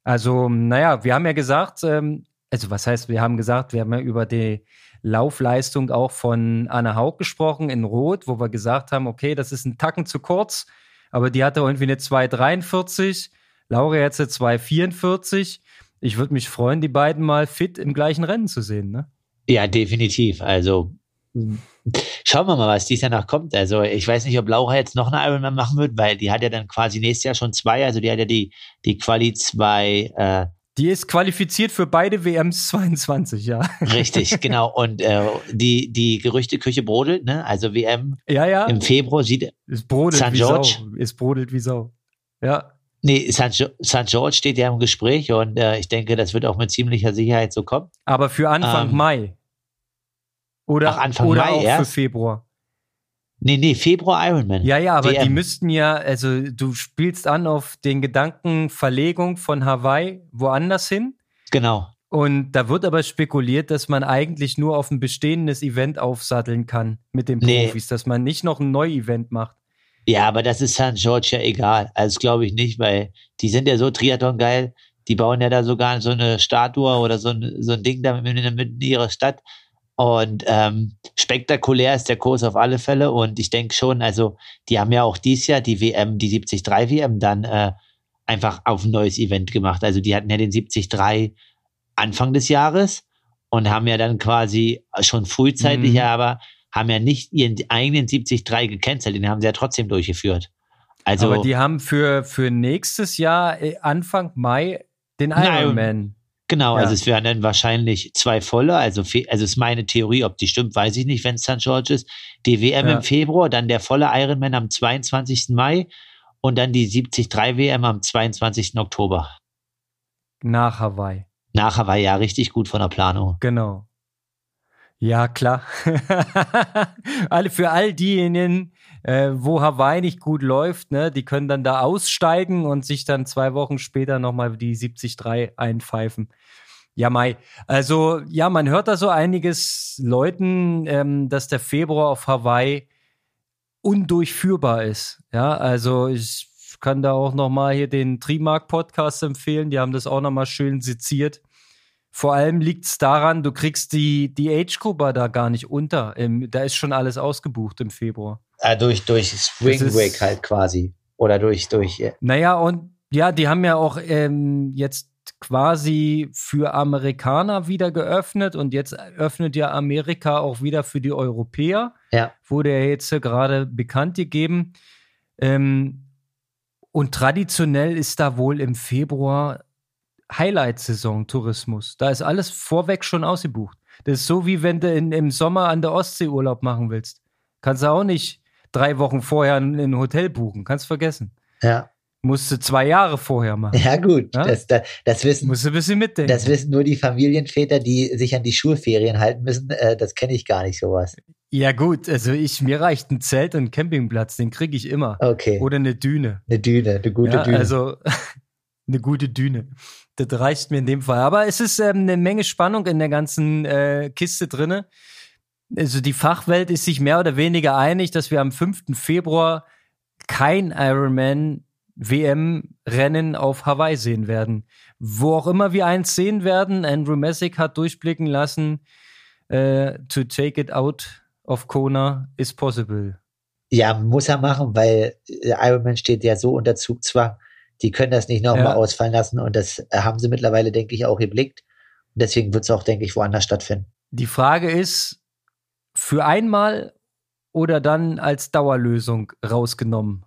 Also, naja, wir haben ja gesagt, ähm, also was heißt, wir haben gesagt, wir haben ja über die Laufleistung auch von Anna Haug gesprochen in Rot, wo wir gesagt haben, okay, das ist ein Tacken zu kurz, aber die hatte irgendwie eine 2,43, Laura jetzt eine 2,44. Ich würde mich freuen, die beiden mal fit im gleichen Rennen zu sehen, ne? Ja, definitiv. Also schauen wir mal, was dies Jahr noch kommt. Also ich weiß nicht, ob Laura jetzt noch eine Ironman machen wird, weil die hat ja dann quasi nächstes Jahr schon zwei. Also die hat ja die, die Quali zwei äh, Die ist qualifiziert für beide WMs 22, ja. Richtig, [laughs] genau. Und äh, die, die Gerüchteküche brodelt, ne? Also WM Ja, ja. im Februar sieht. Es brodelt St. wie George. Sau. Es brodelt wie Sau. Ja. Nee, St. Jo- St. George steht ja im Gespräch und äh, ich denke, das wird auch mit ziemlicher Sicherheit so kommen. Aber für Anfang Ähm, Mai. Oder, Anfang oder Mai auch für erst? Februar. Nee, nee, Februar Ironman. Ja, ja, aber WM. die müssten ja, also du spielst an auf den Gedanken Verlegung von Hawaii woanders hin. Genau. Und da wird aber spekuliert, dass man eigentlich nur auf ein bestehendes Event aufsatteln kann mit den Nee. Profis, dass man nicht noch ein Neu-Event macht. Ja, aber das ist St. George ja egal. Also glaube ich nicht, weil die sind ja so Triathlon geil. Die bauen ja da sogar so eine Statue oder so ein, so ein Ding da mitten in mitten in ihrer Stadt. Und ähm, spektakulär ist der Kurs auf alle Fälle. Und ich denke schon, also die haben ja auch dieses Jahr die WM, die 73 WM dann äh, einfach auf ein neues Event gemacht. Also die hatten ja den 73 Anfang des Jahres und haben ja dann quasi schon frühzeitig, Mhm. aber haben ja nicht ihren eigenen 73 gecancelt, den haben sie ja trotzdem durchgeführt. Also aber die haben für, für nächstes Jahr, äh, Anfang Mai, den. Ironman. Genau, Ja. also es wären dann wahrscheinlich zwei volle, also, also ist meine Theorie, ob die stimmt, weiß ich nicht, wenn es St. George ist. Die WM Ja. im Februar, dann der volle Ironman am 22. Mai und dann die 73 WM am 22. Oktober. Nach Hawaii. Nachher war ja richtig gut von der Planung. Genau. Ja, klar. [laughs] alle, für all diejenigen, äh, wo Hawaii nicht gut läuft, ne, die können dann da aussteigen und sich dann zwei Wochen später nochmal die 73 einpfeifen. Ja, Mai. Also, ja, man hört da so einiges Leuten, ähm, dass der Februar auf Hawaii undurchführbar ist. Ja, also ich kann da auch nochmal hier den Trimark-Podcast empfehlen. Die haben das auch nochmal schön seziert. Vor allem liegt es daran, du kriegst die, die Age-Gruppe da gar nicht unter. Im, da ist schon alles ausgebucht im Februar. Äh, durch, durch Spring Das ist- Break halt quasi. Oder durch, durch, äh, Naja, und ja, die haben ja auch ähm, jetzt quasi für Amerikaner wieder geöffnet und jetzt öffnet ja Amerika auch wieder für die Europäer. ja. Wurde ja jetzt gerade bekannt gegeben. Ähm, und traditionell ist da wohl im Februar Highlight-Saison Tourismus. Da ist alles vorweg schon ausgebucht. Das ist so, wie wenn du in, im Sommer an der Ostsee Urlaub machen willst. Kannst du auch nicht drei Wochen vorher ein, Hotel buchen. Kannst vergessen. Ja. Musste zwei Jahre vorher machen. Ja, gut. Ja? Das, das, das wissen, Musste ein bisschen mitdenken. das wissen nur die Familienväter, die sich an die Schulferien halten müssen. Äh, das kenne ich gar nicht, sowas. ja, gut, also ich, mir reicht ein Zelt und ein Campingplatz, den kriege ich immer. Okay. Oder eine Düne. Eine Düne, eine gute ja, Düne. Also [laughs] eine gute Düne. Das reicht mir in dem Fall. Aber es ist ähm, eine Menge Spannung in der ganzen äh, Kiste drinne. Also die Fachwelt ist sich mehr oder weniger einig, dass wir am 5. Februar kein Ironman WM-Rennen auf Hawaii sehen werden. Wo auch immer wir eins sehen werden, Andrew Messick hat durchblicken lassen, äh, to take it out of Kona is possible. Ja, muss er machen, weil äh, Ironman steht ja so unter Zugzwang. Die können das nicht nochmal Ja. ausfallen lassen und das haben sie mittlerweile, denke ich, auch geblickt. Und deswegen wird es auch, denke ich, woanders stattfinden. Die Frage ist, für einmal oder dann als Dauerlösung rausgenommen?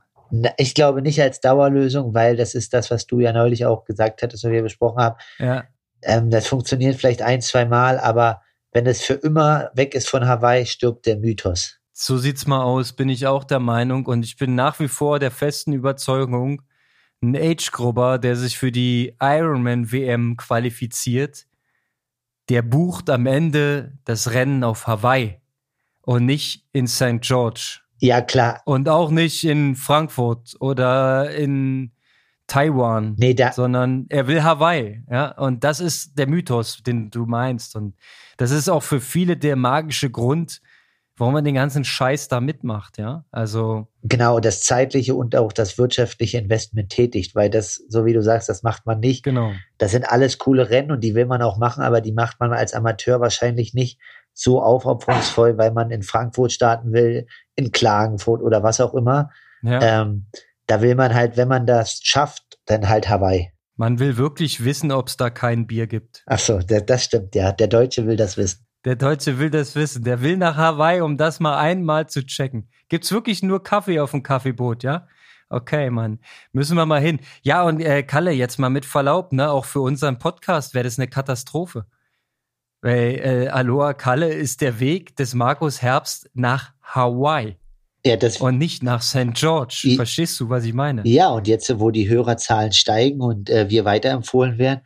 Ich glaube nicht als Dauerlösung, weil das ist das, was du ja neulich auch gesagt hattest, was wir besprochen haben. Ja, Ähm, das funktioniert vielleicht ein, zwei Mal, aber wenn es für immer weg ist von Hawaii, stirbt der Mythos. so sieht's mal aus, bin ich auch der Meinung. Und ich bin nach wie vor der festen Überzeugung, ein Age-Grubber, der sich für die Ironman-WM qualifiziert, der bucht am Ende das Rennen auf Hawaii und nicht in St. George. Ja, klar. Und auch nicht in Frankfurt oder in Taiwan. Nee, da, sondern er will Hawaii, ja. Und das ist der Mythos, den du meinst. Und das ist auch für viele der magische Grund, warum man den ganzen Scheiß da mitmacht, ja. Also, genau, das zeitliche und auch das wirtschaftliche Investment tätigt, weil das, so wie du sagst, das macht man nicht. genau. Das sind alles coole Rennen und die will man auch machen, aber die macht man als Amateur wahrscheinlich nicht so aufopferungsvoll, weil man in Frankfurt starten will, in Klagenfurt oder was auch immer. Ja. Ähm, da will man halt, wenn man das schafft, dann halt Hawaii. Man will wirklich wissen, ob es da kein Bier gibt. Ach so, das, das stimmt, ja. Der Deutsche will das wissen. Der Deutsche will das wissen. Der will nach Hawaii, um das mal einmal zu checken. Gibt's wirklich nur Kaffee auf dem Kaffeeboot, ja? Okay, Mann. Müssen wir mal hin. Ja, und äh, Kalle, jetzt mal mit Verlaub, ne? Auch für unseren Podcast wäre das eine Katastrophe. Weil äh, Aloha Kalle ist der Weg des Markus Herbst nach Hawaii Ja, das, und nicht nach St. George. I- Verstehst du, was ich meine? ja, und jetzt, wo die Hörerzahlen steigen und äh, wir weiterempfohlen werden,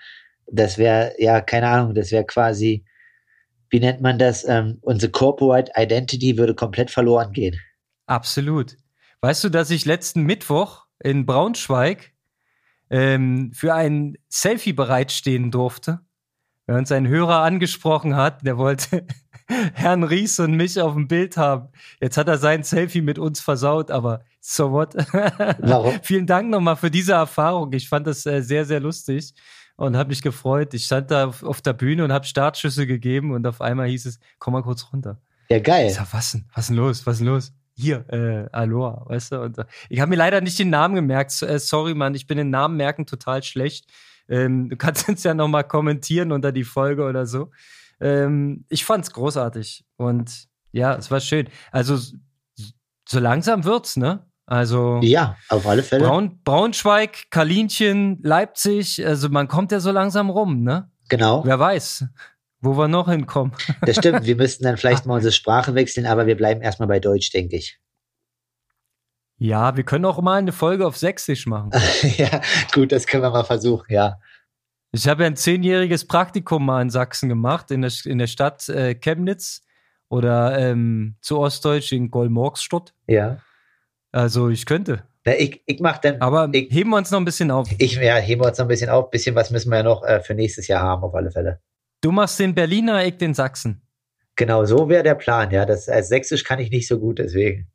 das wäre, ja, keine Ahnung, das wäre quasi, wie nennt man das? Ähm, unsere Corporate Identity würde komplett verloren gehen. Absolut. Weißt du, dass ich letzten Mittwoch in Braunschweig ähm, für ein Selfie bereitstehen durfte? Weil uns ein Hörer angesprochen hat, der wollte [laughs] Herrn Ries und mich auf dem Bild haben. Jetzt hat er sein Selfie mit uns versaut, aber so what? [laughs] Warum? Vielen Dank nochmal für diese Erfahrung. Ich fand das äh, sehr, sehr lustig und habe mich gefreut. Ich stand da auf, der Bühne und habe Startschüsse gegeben und auf einmal hieß es, komm mal kurz runter. Ja, geil. Ich sag, was denn? Was denn los? Was denn los? Hier, äh, Aloha, weißt du? Und, ich habe mir leider nicht den Namen gemerkt. Äh, sorry, Mann, ich bin den Namen merken total schlecht. Ähm, du kannst uns ja noch mal kommentieren unter die Folge oder so. Ähm, ich fand's großartig und ja, es war schön. Also so langsam wird's, ne? Also Ja, auf alle Fälle. Braun, Braunschweig, Kalinchen, Leipzig, also man kommt ja so langsam rum, ne? Genau. Wer weiß, wo wir noch hinkommen. Das stimmt. Wir müssten dann [laughs] vielleicht mal unsere Sprache wechseln, aber wir bleiben erstmal bei Deutsch, denke ich. Ja, wir können auch mal eine Folge auf Sächsisch machen. [laughs] ja, gut, das können wir mal versuchen, ja. Ich habe ja ein zehnjähriges Praktikum mal in Sachsen gemacht, in der, in der Stadt äh, Chemnitz oder ähm, zu Ostdeutsch in Golmorgsstadt. Ja. Also ich könnte. Na, ich, ich mach dann, Aber Ich- heben wir uns noch ein bisschen auf. ich, ja, heben wir uns noch ein bisschen auf. Bisschen was müssen wir ja noch äh, für nächstes Jahr haben, auf alle Fälle. Du machst den Berliner, ich den Sachsen. Genau, so wäre der Plan, ja. Das, als Sächsisch kann ich nicht so gut, deswegen.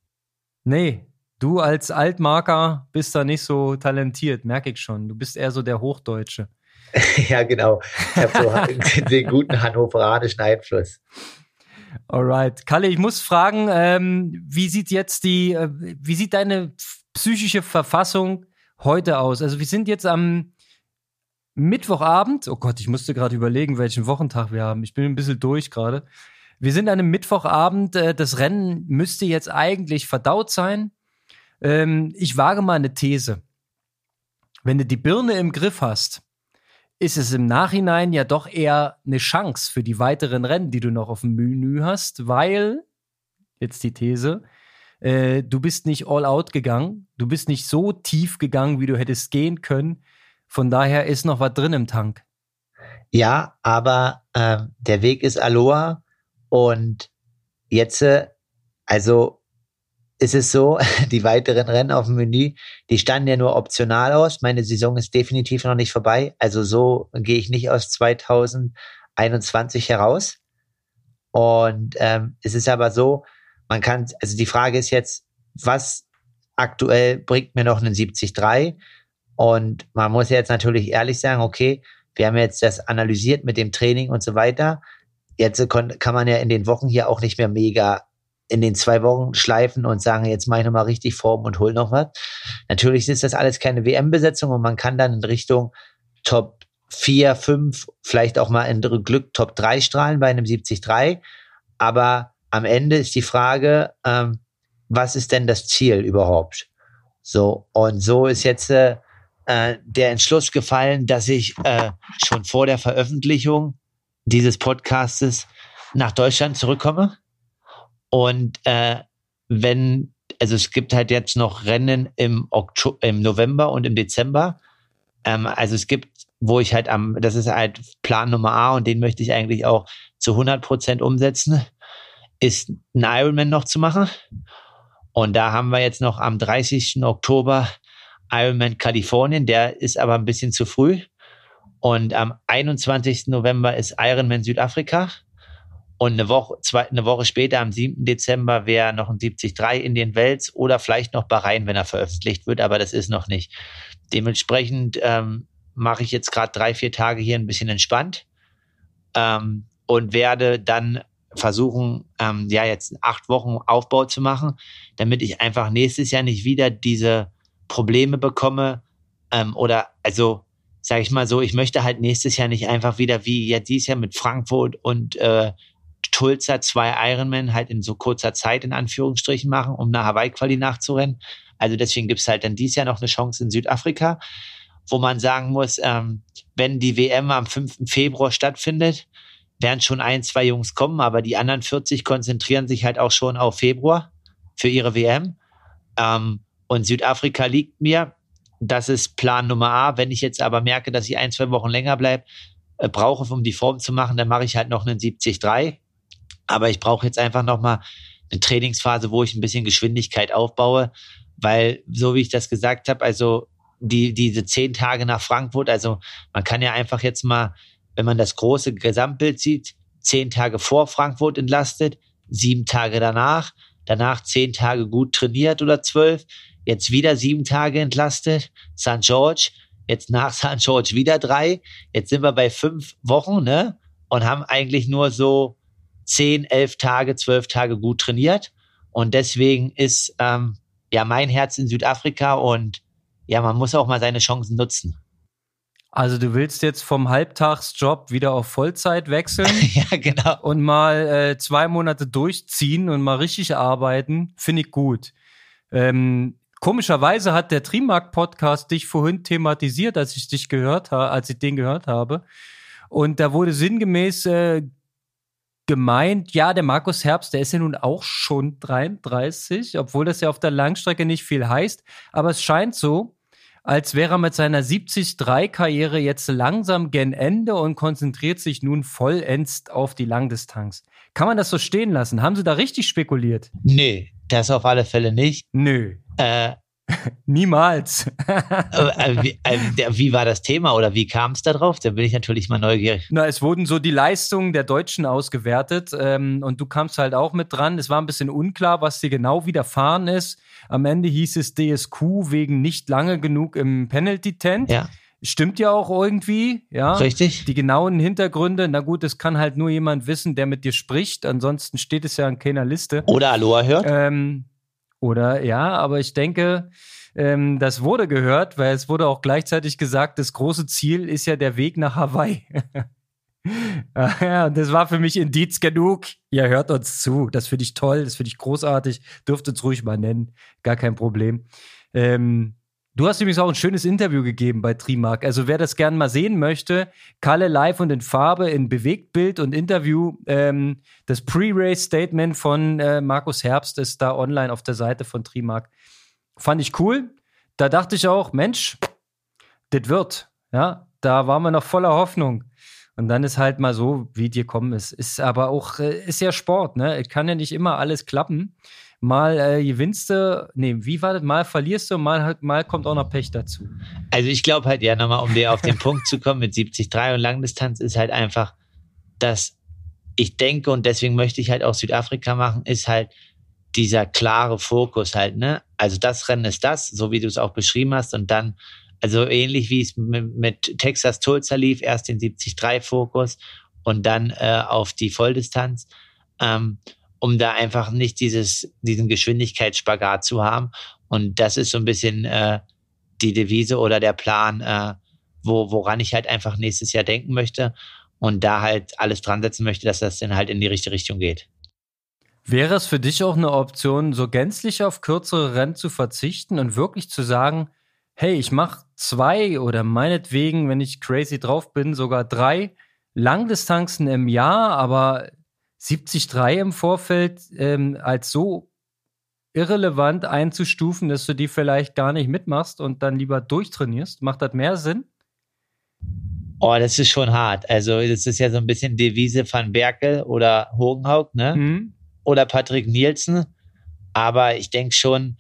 Nee, du als Altmarker bist da nicht so talentiert, merke ich schon. Du bist eher so der Hochdeutsche. [laughs] ja, genau. Ich habe so [laughs] den guten hannoveranischen Einfluss. Alright. Kalle, ich muss fragen, ähm, wie sieht jetzt die, äh, wie sieht deine psychische Verfassung heute aus? Also wir sind jetzt am Mittwochabend. Oh Gott, ich musste gerade überlegen, welchen Wochentag wir haben. Ich bin ein bisschen durch gerade. Wir sind an einem Mittwochabend. Äh, das Rennen müsste jetzt eigentlich verdaut sein. Ähm, ich wage mal eine These. Wenn du die Birne im Griff hast, ist es im Nachhinein ja doch eher eine Chance für die weiteren Rennen, die du noch auf dem Menü hast, weil, jetzt die These, Äh, du bist nicht all out gegangen. Du bist nicht so tief gegangen, wie du hättest gehen können. Von daher ist noch was drin im Tank. Ja, aber äh, der Weg ist Aloha und jetzt, äh, also ist es so, [laughs] die weiteren Rennen auf dem Menü, die standen ja nur optional aus. Meine Saison ist definitiv noch nicht vorbei. Also so gehe ich nicht aus 2021 heraus. Und ähm, es ist aber so, man kann, also die Frage ist jetzt, was aktuell bringt mir noch einen 70-3? Und man muss jetzt natürlich ehrlich sagen, okay, wir haben jetzt das analysiert mit dem Training und so weiter. Jetzt kann man ja in den Wochen hier auch nicht mehr mega in den zwei Wochen schleifen und sagen, jetzt mache ich nochmal richtig Form und hol noch was. Natürlich ist das alles keine WM-Besetzung und man kann dann in Richtung Top 4, 5, vielleicht auch mal in Glück Top 3 strahlen bei einem 70-3. Aber am Ende ist die Frage, ähm, was ist denn das Ziel überhaupt? So, und so ist jetzt äh, äh, der Entschluss gefallen, dass ich äh, schon vor der Veröffentlichung dieses Podcastes nach Deutschland zurückkomme und äh, wenn, also es gibt halt jetzt noch Rennen im, Oktober, im November und im Dezember. Ähm, also es gibt, wo ich halt am, das ist halt Plan Nummer A und den möchte ich eigentlich auch zu 100 Prozent umsetzen, ist ein Ironman noch zu machen. Und da haben wir jetzt noch am 30. Oktober Ironman Kalifornien, der ist aber ein bisschen zu früh. Und am 21. November ist Ironman Südafrika. Und eine Woche, zwei, eine Woche später, am 7. Dezember, wäre noch ein 73 in den Wels oder vielleicht noch Bahrain, wenn er veröffentlicht wird, aber das ist noch nicht. Dementsprechend ähm, mache ich jetzt gerade drei, vier Tage hier ein bisschen entspannt ähm, und werde dann versuchen, ähm, ja, jetzt acht Wochen Aufbau zu machen, damit ich einfach nächstes Jahr nicht wieder diese Probleme bekomme ähm, oder also sage ich mal so, ich möchte halt nächstes Jahr nicht einfach wieder wie jetzt dieses Jahr mit Frankfurt und äh, Tulsa zwei Ironman halt in so kurzer Zeit in Anführungsstrichen machen, um eine Hawaii-Quali nachzurennen. Also deswegen gibt's halt dann dieses Jahr noch eine Chance in Südafrika, wo man sagen muss, ähm, wenn die WM am 5. Februar stattfindet, werden schon ein, zwei Jungs kommen, aber die anderen 40 konzentrieren sich halt auch schon auf Februar für ihre WM. Ähm, und Südafrika liegt mir. Das ist Plan Nummer A. Wenn ich jetzt aber merke, dass ich ein, zwei Wochen länger bleibe, äh, brauche, um die Form zu machen, dann mache ich halt noch einen 70-3 aber ich brauche jetzt einfach nochmal eine Trainingsphase, wo ich ein bisschen Geschwindigkeit aufbaue, weil, so wie ich das gesagt habe, also die, diese zehn Tage nach Frankfurt, also man kann ja einfach jetzt mal, wenn man das große Gesamtbild sieht, zehn Tage vor Frankfurt entlastet, sieben Tage danach, danach zehn Tage gut trainiert oder zwölf, jetzt wieder sieben Tage entlastet, St. George, jetzt nach [laughs] St. George wieder drei, jetzt sind wir bei fünf Wochen, ne? Und haben eigentlich nur so zehn, elf Tage, zwölf Tage gut trainiert. Und deswegen ist ähm, ja mein Herz in Südafrika und ja, man muss auch mal seine Chancen nutzen. Also du willst jetzt vom Halbtagsjob wieder auf Vollzeit wechseln? [laughs] ja, genau. Und mal äh, zwei Monate durchziehen und mal richtig arbeiten, finde ich gut. Ähm, komischerweise hat der Trimark-Podcast dich vorhin thematisiert, als ich dich gehört habe, als ich den gehört habe. Und da wurde sinngemäß äh, gemeint, ja, der Markus Herbst, der ist ja nun auch schon 33, obwohl das ja auf der Langstrecke nicht viel heißt. Aber es scheint so, als wäre er mit seiner 70-3-Karriere jetzt langsam gen Ende und konzentriert sich nun vollends auf die Langdistanz. Kann man das so stehen lassen? Haben Sie da richtig spekuliert? Nee, das auf alle Fälle nicht. Nö. Äh, [laughs] Niemals. Äh, äh, wie, äh, wie, war das Thema oder wie kam es da drauf? Da bin ich natürlich mal neugierig. Na, es wurden so die Leistungen der Deutschen ausgewertet ähm, und du kamst halt auch mit dran. Es war ein bisschen unklar, was dir genau widerfahren ist. Am Ende hieß es DSQ wegen nicht lange genug im Penalty-Tent. Ja. Stimmt ja auch irgendwie, ja. Richtig. Die genauen Hintergründe, na gut, das kann halt nur jemand wissen, der mit dir spricht. Ansonsten steht es ja in keiner Liste. Oder Aloha hört. Ähm, oder ja, aber ich denke, ähm, das wurde gehört, weil es wurde auch gleichzeitig gesagt, das große Ziel ist ja der Weg nach Hawaii. [laughs] ja, und das war für mich Indiz genug. Ihr hört uns zu. Das finde ich toll, das finde ich großartig. Dürft uns ruhig mal nennen. Gar kein Problem. Ähm, Du hast übrigens auch ein schönes Interview gegeben bei Trimark. Also wer das gerne mal sehen möchte, Kalle live und in Farbe, in Bewegtbild und Interview. Ähm, das Pre-Race-Statement von äh, Markus Herbst ist da online auf der Seite von Trimark. Fand ich cool. Da dachte ich auch, Mensch, das wird. Ja, da waren wir noch voller Hoffnung. Und dann ist halt mal so, wie dir kommen ist. Ist aber auch, äh, ist ja Sport, ne? Es kann ja nicht immer alles klappen mal äh, gewinnst du, nee, wie war das? Mal verlierst du, mal, mal kommt auch noch Pech dazu. Also ich glaube halt, ja, nochmal, um dir auf den [laughs] Punkt zu kommen mit 73 und Langdistanz, ist halt einfach, dass ich denke, und deswegen möchte ich halt auch Südafrika machen, ist halt dieser klare Fokus halt, ne? Also das Rennen ist das, so wie du es auch beschrieben hast, und dann, also ähnlich wie es mit, mit Texas Tulsa lief, erst den 73 Fokus und dann äh, auf die Volldistanz. Ähm, um da einfach nicht dieses, diesen Geschwindigkeitsspagat zu haben. Und das ist so ein bisschen äh, die Devise oder der Plan, äh, wo, woran ich halt einfach nächstes Jahr denken möchte und da halt alles dran setzen möchte, dass das dann halt in die richtige Richtung geht. Wäre es für dich auch eine Option, so gänzlich auf kürzere Rennen zu verzichten und wirklich zu sagen, hey, ich mache zwei oder meinetwegen, wenn ich crazy drauf bin, sogar drei Langdistanzen im Jahr, aber 73 im Vorfeld ähm, als so irrelevant einzustufen, dass du die vielleicht gar nicht mitmachst und dann lieber durchtrainierst? Macht das mehr Sinn? Oh, das ist schon hart. Also, das ist ja so ein bisschen Devise van Berkel oder Hogenhaug, ne? Mhm. Oder Patrick Nielsen. Aber ich denke schon,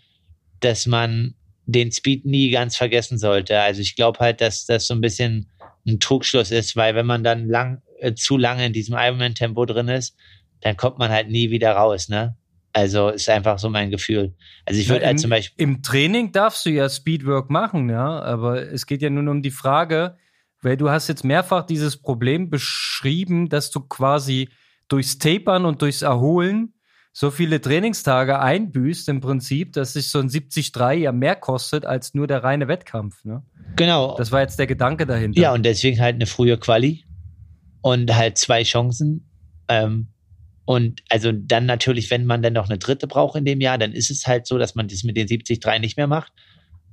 dass man den Speed nie ganz vergessen sollte. Also, ich glaube halt, dass das so ein bisschen ein Trugschluss ist, weil wenn man dann lang, äh, zu lange in diesem Ironman-Tempo drin ist, dann kommt man halt nie wieder raus, ne? Also ist einfach so mein Gefühl. Also ich würde ja, halt zum Beispiel. Im Training darfst du ja Speedwork machen, ja, aber es geht ja nun um die Frage, weil du hast jetzt mehrfach dieses Problem beschrieben, dass du quasi durchs Tapern und durchs Erholen so viele Trainingstage einbüßt im Prinzip, dass sich so ein 70-3 ja mehr kostet als nur der reine Wettkampf. Ne? Genau. Das war jetzt der Gedanke dahinter. Ja, und deswegen halt eine frühe Quali und halt zwei Chancen. Ähm, und also dann natürlich, wenn man dann noch eine dritte braucht in dem Jahr, dann ist es halt so, dass man das mit den 70-3 nicht mehr macht.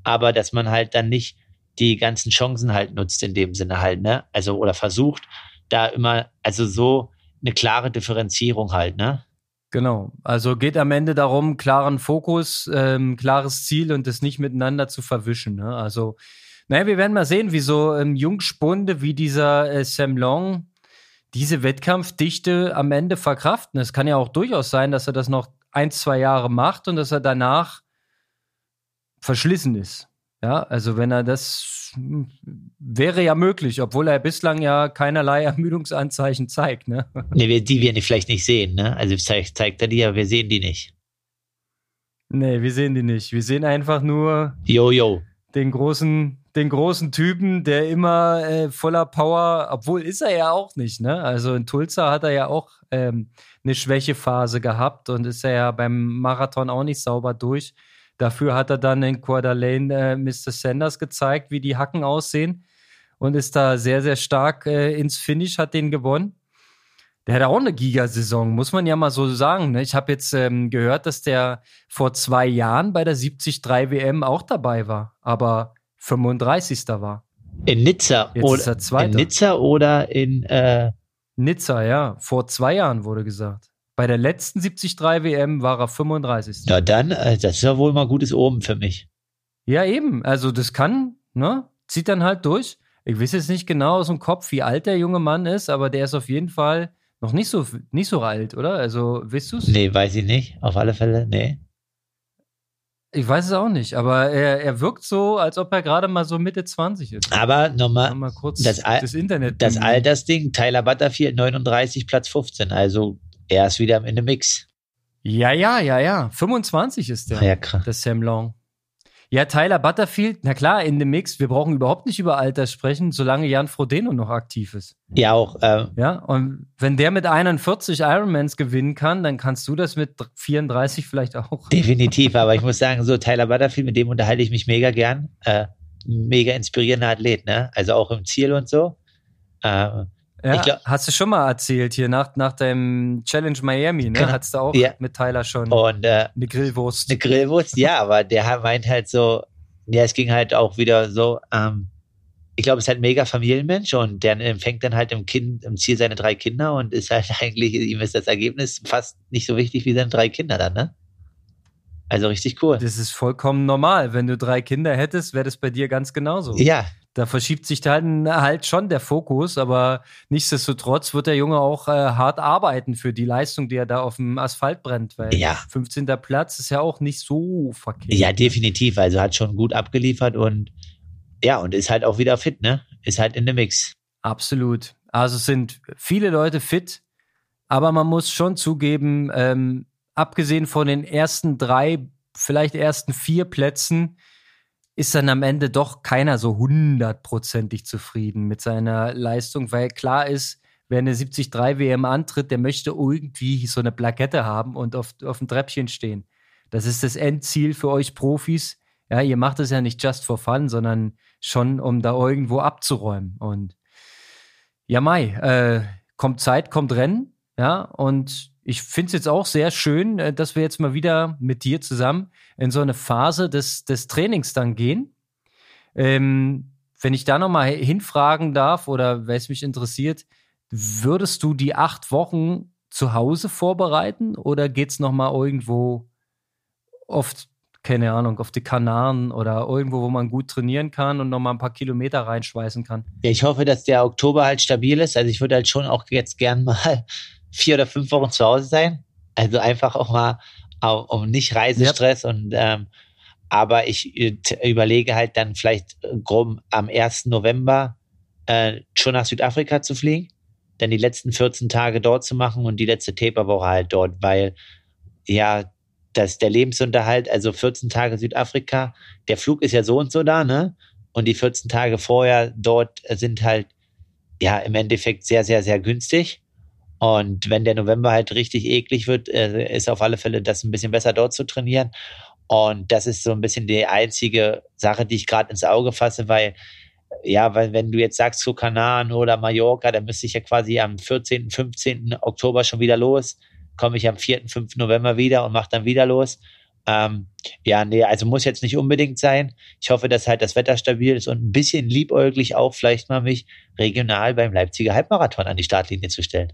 Aber dass man halt dann nicht die ganzen Chancen halt nutzt in dem Sinne halt, ne? Also oder versucht, da immer, also so eine klare Differenzierung halt, ne? Genau. Also geht am Ende darum, klaren Fokus, ähm, klares Ziel und das nicht miteinander zu verwischen. Ne? Also, naja, wir werden mal sehen, wie so ähm, Jungspunde wie dieser äh, Sam Long diese Wettkampfdichte am Ende verkraften. Es kann ja auch durchaus sein, dass er das noch ein, zwei Jahre macht und dass er danach verschlissen ist. Ja, also wenn er das wäre ja möglich, obwohl er bislang ja keinerlei [laughs] Ermüdungsanzeichen zeigt, ne? Nee, die wir vielleicht nicht sehen, ne? Also zeigt, zeigt er die, aber wir sehen die nicht. Nee, wir sehen die nicht. Wir sehen einfach nur yo. den großen, den großen Typen, der immer äh, voller Power, obwohl ist er ja auch nicht, ne? Also in Tulsa hat er ja auch ähm, eine Schwächephase gehabt und ist er ja beim Marathon auch nicht sauber durch. Dafür hat er dann in Quarterlane äh, Mr. Sanders gezeigt, wie die Hacken aussehen und ist da sehr, sehr stark äh, ins Finish, hat den gewonnen. Der hat auch eine Gigasaison, muss man ja mal so sagen. Ne? Ich habe jetzt ähm, gehört, dass der vor zwei Jahren bei der 73 WM auch dabei war, aber 35. war. In Nizza jetzt oder ist er in Nizza oder in äh Nizza, ja. Vor zwei Jahren wurde gesagt. Bei der letzten 73 WM war er 35. Ja, dann, äh, das ist ja wohl mal gutes Oben für mich. Ja, eben. Also, das kann, ne? Zieht dann halt durch. Ich weiß jetzt nicht genau aus dem Kopf, wie alt der junge Mann ist, aber der ist auf jeden Fall noch nicht so, nicht so alt, oder? Also, weißt du es? Nee, weiß ich nicht. Auf alle Fälle, nee. Ich weiß es auch nicht, aber er, er wirkt so, als ob er gerade mal so Mitte 20 ist. Aber nochmal, noch kurz das, das Internet. Das Altersding, Tyler Butterfield 39, Platz 15. Also er ist wieder in dem Mix. Ja, ja, ja, ja. 25 ist der. Ja, krass. Der Sam Long. Ja, Tyler Butterfield, na klar, in dem Mix. Wir brauchen überhaupt nicht über Alter sprechen, solange Jan Frodeno noch aktiv ist. Ja, auch. Äh, ja, und wenn der mit 41 Ironmans gewinnen kann, dann kannst du das mit 34 vielleicht auch. [laughs] Definitiv, aber ich muss sagen, so Tyler Butterfield, mit dem unterhalte ich mich mega gern. Äh, mega inspirierender Athlet, ne? Also auch im Ziel und so. Äh, ja, glaub, hast du schon mal erzählt hier nach, nach dem Challenge Miami, ne? Genau. Hattest du auch ja. mit Tyler schon und, äh, eine Grillwurst. Eine Grillwurst, ja, aber der meint halt so, ja, es ging halt auch wieder so, ähm, ich glaube, es ist halt ein mega Familienmensch und der empfängt dann halt im Kind, im Ziel seine drei Kinder und ist halt [laughs] eigentlich, ihm ist das Ergebnis fast nicht so wichtig wie seine drei Kinder dann, ne? Also richtig cool. Das ist vollkommen normal. Wenn du drei Kinder hättest, wäre das bei dir ganz genauso. Ja. Da verschiebt sich dann halt schon der Fokus, aber nichtsdestotrotz wird der Junge auch äh, hart arbeiten für die Leistung, die er da auf dem Asphalt brennt, weil Ja. 15. Platz ist ja auch nicht so verkehrt. Ja, definitiv. Also hat schon gut abgeliefert und ja, und ist halt auch wieder fit, ne? Ist halt in dem Mix. Absolut. Also sind viele Leute fit, aber man muss schon zugeben, ähm, abgesehen von den ersten drei, vielleicht ersten vier Plätzen, ist dann am Ende doch keiner so hundertprozentig zufrieden mit seiner Leistung, weil klar ist, wer eine 73 WM antritt, der möchte irgendwie so eine Plakette haben und auf, auf dem Treppchen stehen. Das ist das Endziel für euch Profis. Ja, ihr macht es ja nicht just for fun, sondern schon, um da irgendwo abzuräumen. Und ja, Mai, äh, kommt Zeit, kommt Rennen. Ja, und ich finde es jetzt auch sehr schön, äh, dass wir jetzt mal wieder mit dir zusammen in so eine Phase des, des Trainings dann gehen. Ähm, wenn ich da nochmal hinfragen darf oder wer es mich interessiert, würdest du die acht Wochen zu Hause vorbereiten oder geht's noch mal irgendwo oft, keine Ahnung, auf die Kanaren oder irgendwo, wo man gut trainieren kann und noch mal ein paar Kilometer reinschweißen kann? Ja, ich hoffe, dass der Oktober halt stabil ist. Also ich würde halt schon auch jetzt gern mal vier oder fünf Wochen zu Hause sein. Also einfach auch mal au- um nicht Reisestress und ähm, aber ich überlege halt dann vielleicht grob am 1. November äh, schon nach Südafrika zu fliegen, dann die letzten 14 Tage dort zu machen und die letzte Taperwoche halt dort, weil ja, dass der Lebensunterhalt, also 14 Tage Südafrika, der Flug ist ja so und so da, ne? Und die 14 Tage vorher dort sind halt ja im Endeffekt sehr, sehr, sehr günstig. Und wenn der November halt richtig eklig wird, äh, ist auf alle Fälle das ein bisschen besser dort zu trainieren. Und das ist so ein bisschen die einzige Sache, die ich gerade ins Auge fasse, weil ja, weil wenn du jetzt sagst zu Kanaren oder Mallorca, dann müsste ich ja quasi am 14., 15. Oktober schon wieder los. Komme ich am 4., 5. November wieder und mache dann wieder los. Ähm, ja, nee, also muss jetzt nicht unbedingt sein. Ich hoffe, dass halt das Wetter stabil ist und ein bisschen liebäuglich auch vielleicht mal mich regional beim Leipziger Halbmarathon an die Startlinie zu stellen.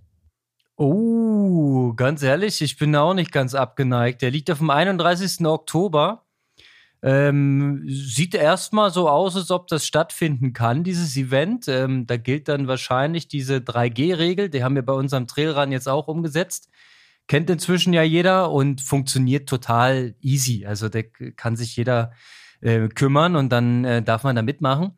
Oh, ganz ehrlich, ich bin da auch nicht ganz abgeneigt. Der liegt auf dem 31. Oktober. Ähm, sieht erstmal so aus, als ob das stattfinden kann, dieses Event. Ähm, da gilt dann wahrscheinlich diese 3G-Regel, die haben wir bei unserem Trailrun jetzt auch umgesetzt. Kennt inzwischen ja jeder und funktioniert total easy. Also da kann sich jeder äh, kümmern und dann äh, darf man da mitmachen.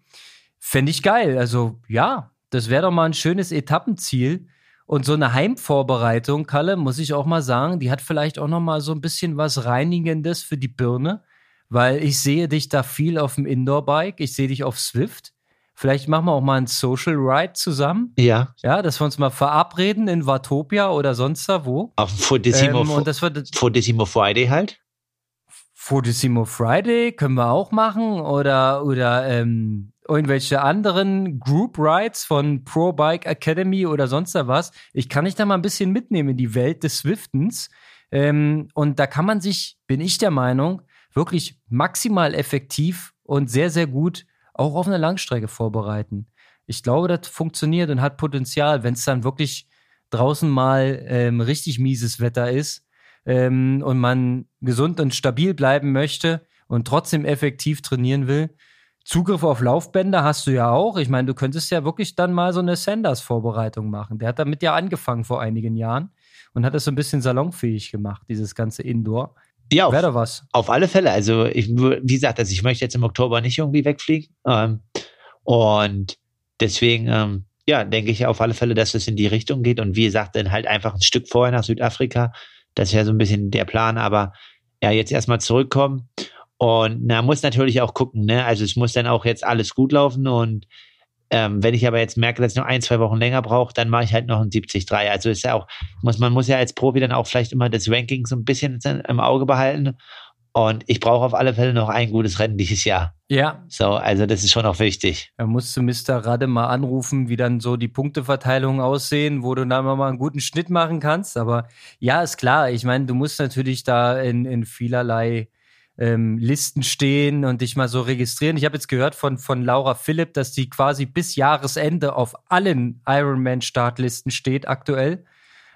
Fände ich geil. Also ja, das wäre doch mal ein schönes Etappenziel. Und so eine Heimvorbereitung, Kalle, muss ich auch mal sagen, die hat vielleicht auch noch mal so ein bisschen was Reinigendes für die Birne, weil ich sehe dich da viel auf dem Indoor-Bike, ich sehe dich auf Swift. Vielleicht machen wir auch mal einen Social Ride zusammen. Ja. Ja, dass wir uns mal verabreden in Watopia oder sonst da wo. Auf dem Fodissimo, Ähm, und das wird Fodissimo Friday halt. Fodissimo Friday können wir auch machen oder oder ähm, irgendwelche anderen Group Rides von Pro Bike Academy oder sonst was. Ich kann dich da mal ein bisschen mitnehmen in die Welt des Swiftens. Ähm, und da kann man sich, bin ich der Meinung, wirklich maximal effektiv und sehr, sehr gut auch auf eine Langstrecke vorbereiten. Ich glaube, das funktioniert und hat Potenzial, wenn es dann wirklich draußen mal ähm, richtig mieses Wetter ist ähm, und man gesund und stabil bleiben möchte und trotzdem effektiv trainieren will. Zugriff auf Laufbänder hast du ja auch. Ich meine, du könntest ja wirklich dann mal so eine Sanders-Vorbereitung machen. Der hat damit ja angefangen vor einigen Jahren und hat das so ein bisschen salonfähig gemacht, dieses ganze Indoor. Ja, Wäre auf, doch was. auf alle Fälle. Also, ich, wie gesagt, also ich möchte jetzt im Oktober nicht irgendwie wegfliegen. Ähm, und deswegen, ähm, ja, denke ich auf alle Fälle, dass es in die Richtung geht. Und wie gesagt, dann halt einfach ein Stück vorher nach Südafrika. Das ist ja so ein bisschen der Plan. Aber ja, jetzt erstmal zurückkommen. Und na, muss natürlich auch gucken, ne? Also es muss dann auch jetzt alles gut laufen. Und ähm, wenn ich aber jetzt merke, dass ich noch ein, zwei Wochen länger brauche, dann mache ich halt noch ein 70-3. Also ist ja auch, muss, man muss ja als Profi dann auch vielleicht immer das Ranking so ein bisschen im Auge behalten. Und ich brauche auf alle Fälle noch ein gutes Rennen dieses Jahr. Ja, So, also das ist schon auch wichtig. Da musst du Mr. Radde mal anrufen, wie dann so die Punkteverteilungen aussehen, wo du dann mal einen guten Schnitt machen kannst. Aber ja, ist klar. Ich meine, du musst natürlich da in, in vielerlei ähm, Listen stehen und dich mal so registrieren. Ich habe jetzt gehört von, von Laura Philipp, dass die quasi bis Jahresende auf allen Ironman-Startlisten steht aktuell.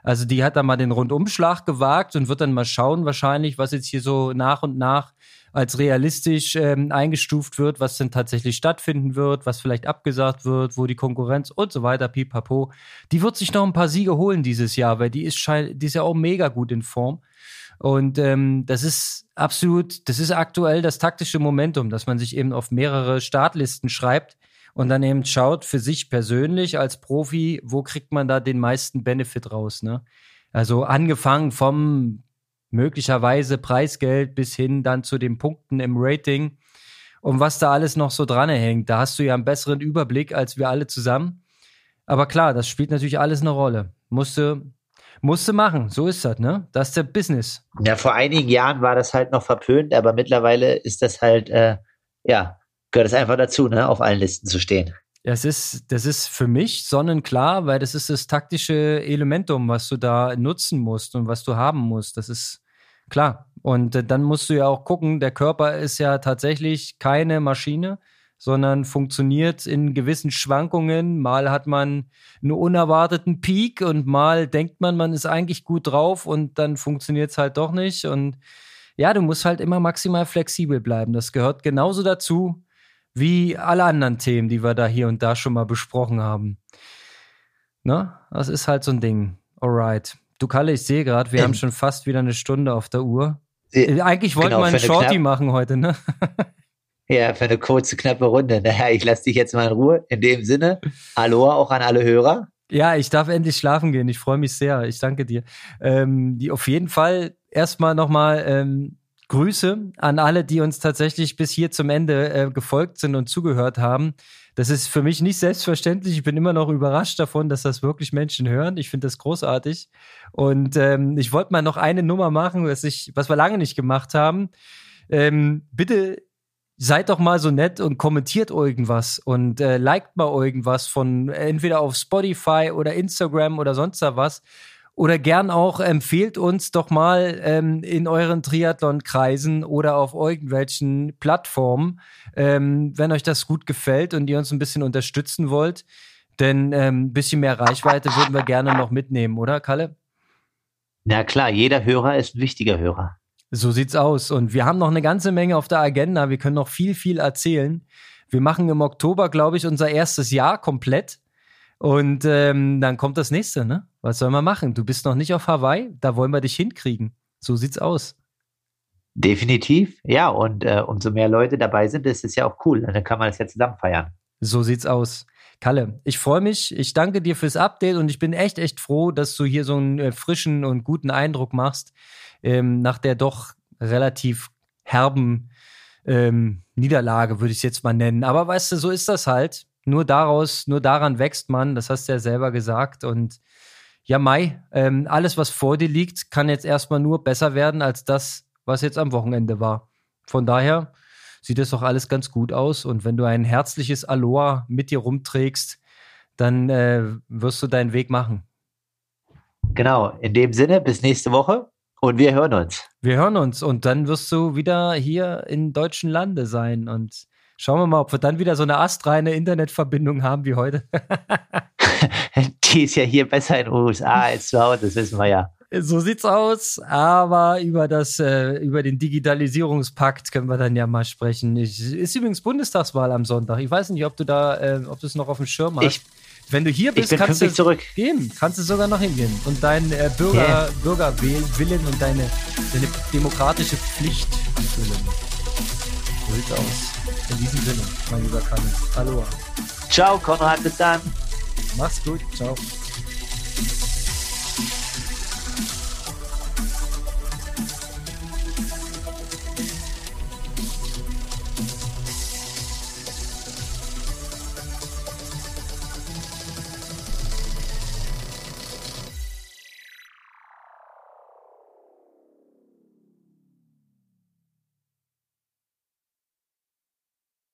Also die hat da mal den Rundumschlag gewagt und wird dann mal schauen, wahrscheinlich, was jetzt hier so nach und nach als realistisch ähm, eingestuft wird, was denn tatsächlich stattfinden wird, was vielleicht abgesagt wird, wo die Konkurrenz und so weiter, pipapo. Die wird sich noch ein paar Siege holen dieses Jahr, weil die ist, schein die ist ja auch mega gut in Form. Und ähm, das ist absolut, das ist aktuell das taktische Momentum, dass man sich eben auf mehrere Startlisten schreibt und dann eben schaut für sich persönlich als Profi, wo kriegt man da den meisten Benefit raus. Ne? Also angefangen vom möglicherweise Preisgeld bis hin dann zu den Punkten im Rating und was da alles noch so dran hängt. Da hast du ja einen besseren Überblick als wir alle zusammen. Aber klar, das spielt natürlich alles eine Rolle. Musste, musste machen, so ist das, ne? Das ist der Business. Ja, vor einigen Jahren war das halt noch verpönt, aber mittlerweile ist das halt, äh, ja, gehört es einfach dazu, ne, auf allen Listen zu stehen. Das ist, das ist für mich sonnenklar, weil das ist das taktische Elementum, was du da nutzen musst und was du haben musst. Das ist klar. Und äh, dann musst du ja auch gucken, der Körper ist ja tatsächlich keine Maschine, sondern funktioniert in gewissen Schwankungen. Mal hat man einen unerwarteten Peak und mal denkt man, man ist eigentlich gut drauf und dann funktioniert es halt doch nicht. Und ja, du musst halt immer maximal flexibel bleiben. Das gehört genauso dazu wie alle anderen Themen, die wir da hier und da schon mal besprochen haben. Ne? Das ist halt so ein Ding. Alright. Du Kalle, ich sehe gerade, wir ähm, haben schon fast wieder eine Stunde auf der Uhr. Äh, Eigentlich wollten genau, wir einen Shorty machen heute, ne? [laughs] ja, für eine kurze, knappe Runde. Naja, ich lasse dich jetzt mal in Ruhe. In dem Sinne, Aloha auch an alle Hörer. Ja, ich darf endlich schlafen gehen. Ich freue mich sehr. Ich danke dir. Ähm, die auf jeden Fall erstmal nochmal ähm, Grüße an alle, die uns tatsächlich bis hier zum Ende äh, gefolgt sind und zugehört haben. Das ist für mich nicht selbstverständlich. Ich bin immer noch überrascht davon, dass das wirklich Menschen hören. Ich finde das großartig. Und ähm, ich wollte mal noch eine Nummer machen, was, ich, was wir lange nicht gemacht haben. Ähm, bitte seid doch mal so nett und kommentiert irgendwas und äh, liked mal irgendwas von entweder auf Spotify oder Instagram oder sonst was oder gern auch empfehlt uns doch mal ähm, in euren Triathlon-Kreisen oder auf irgendwelchen Plattformen, ähm, wenn euch das gut gefällt und ihr uns ein bisschen unterstützen wollt. Denn ähm, ein bisschen mehr Reichweite würden wir gerne noch mitnehmen, oder Kalle? Na klar, jeder Hörer ist ein wichtiger Hörer. So sieht's aus. Und wir haben noch eine ganze Menge auf der Agenda. Wir können noch viel, viel erzählen. Wir machen im Oktober, glaube ich, unser erstes Jahr komplett. Und ähm, dann kommt das nächste, ne? Was soll man machen? Du bist noch nicht auf Hawaii, da wollen wir dich hinkriegen. So sieht's aus. Definitiv, ja. Und äh, umso mehr Leute dabei sind, ist es ja auch cool. Dann kann man das ja zusammen feiern. So sieht's aus. Kalle, ich freue mich. Ich danke dir fürs Update und ich bin echt, echt froh, dass du hier so einen äh, frischen und guten Eindruck machst ähm, nach der doch relativ herben ähm, Niederlage, würde ich es jetzt mal nennen. Aber weißt du, so ist das halt nur daraus, nur daran wächst man, das hast du ja selber gesagt. Und ja, Mai, ähm, alles, was vor dir liegt, kann jetzt erstmal nur besser werden als das, was jetzt am Wochenende war. Von daher sieht es doch alles ganz gut aus. Und wenn du ein herzliches Aloha mit dir rumträgst, dann äh, wirst du deinen Weg machen. Genau, in dem Sinne, bis nächste Woche und wir hören uns. Wir hören uns und dann wirst du wieder hier in deutschen Lande sein und Schauen wir mal, ob wir dann wieder so eine astreine Internetverbindung haben wie heute. [laughs] Die ist ja hier besser in den USA als zu Hause, das wissen wir ja. So siecht's aus, aber über das, äh, über den Digitalisierungspakt können wir dann ja mal sprechen. Ich, ist übrigens Bundestagswahl am Sonntag. Ich weiß nicht, ob du da, äh, ob du es noch auf dem Schirm hast. Ich, Wenn du hier bist, kannst du zurück. gehen, kannst du sogar noch hingehen und deinen äh, Bürger, yeah. Bürgerwillen und deine, deine demokratische Pflicht erfüllen. Sieht's aus. In diesem Sinne, mein lieber Kanis. Aloha. Ciao, Konrad, bis dann. Mach's gut. Ciao.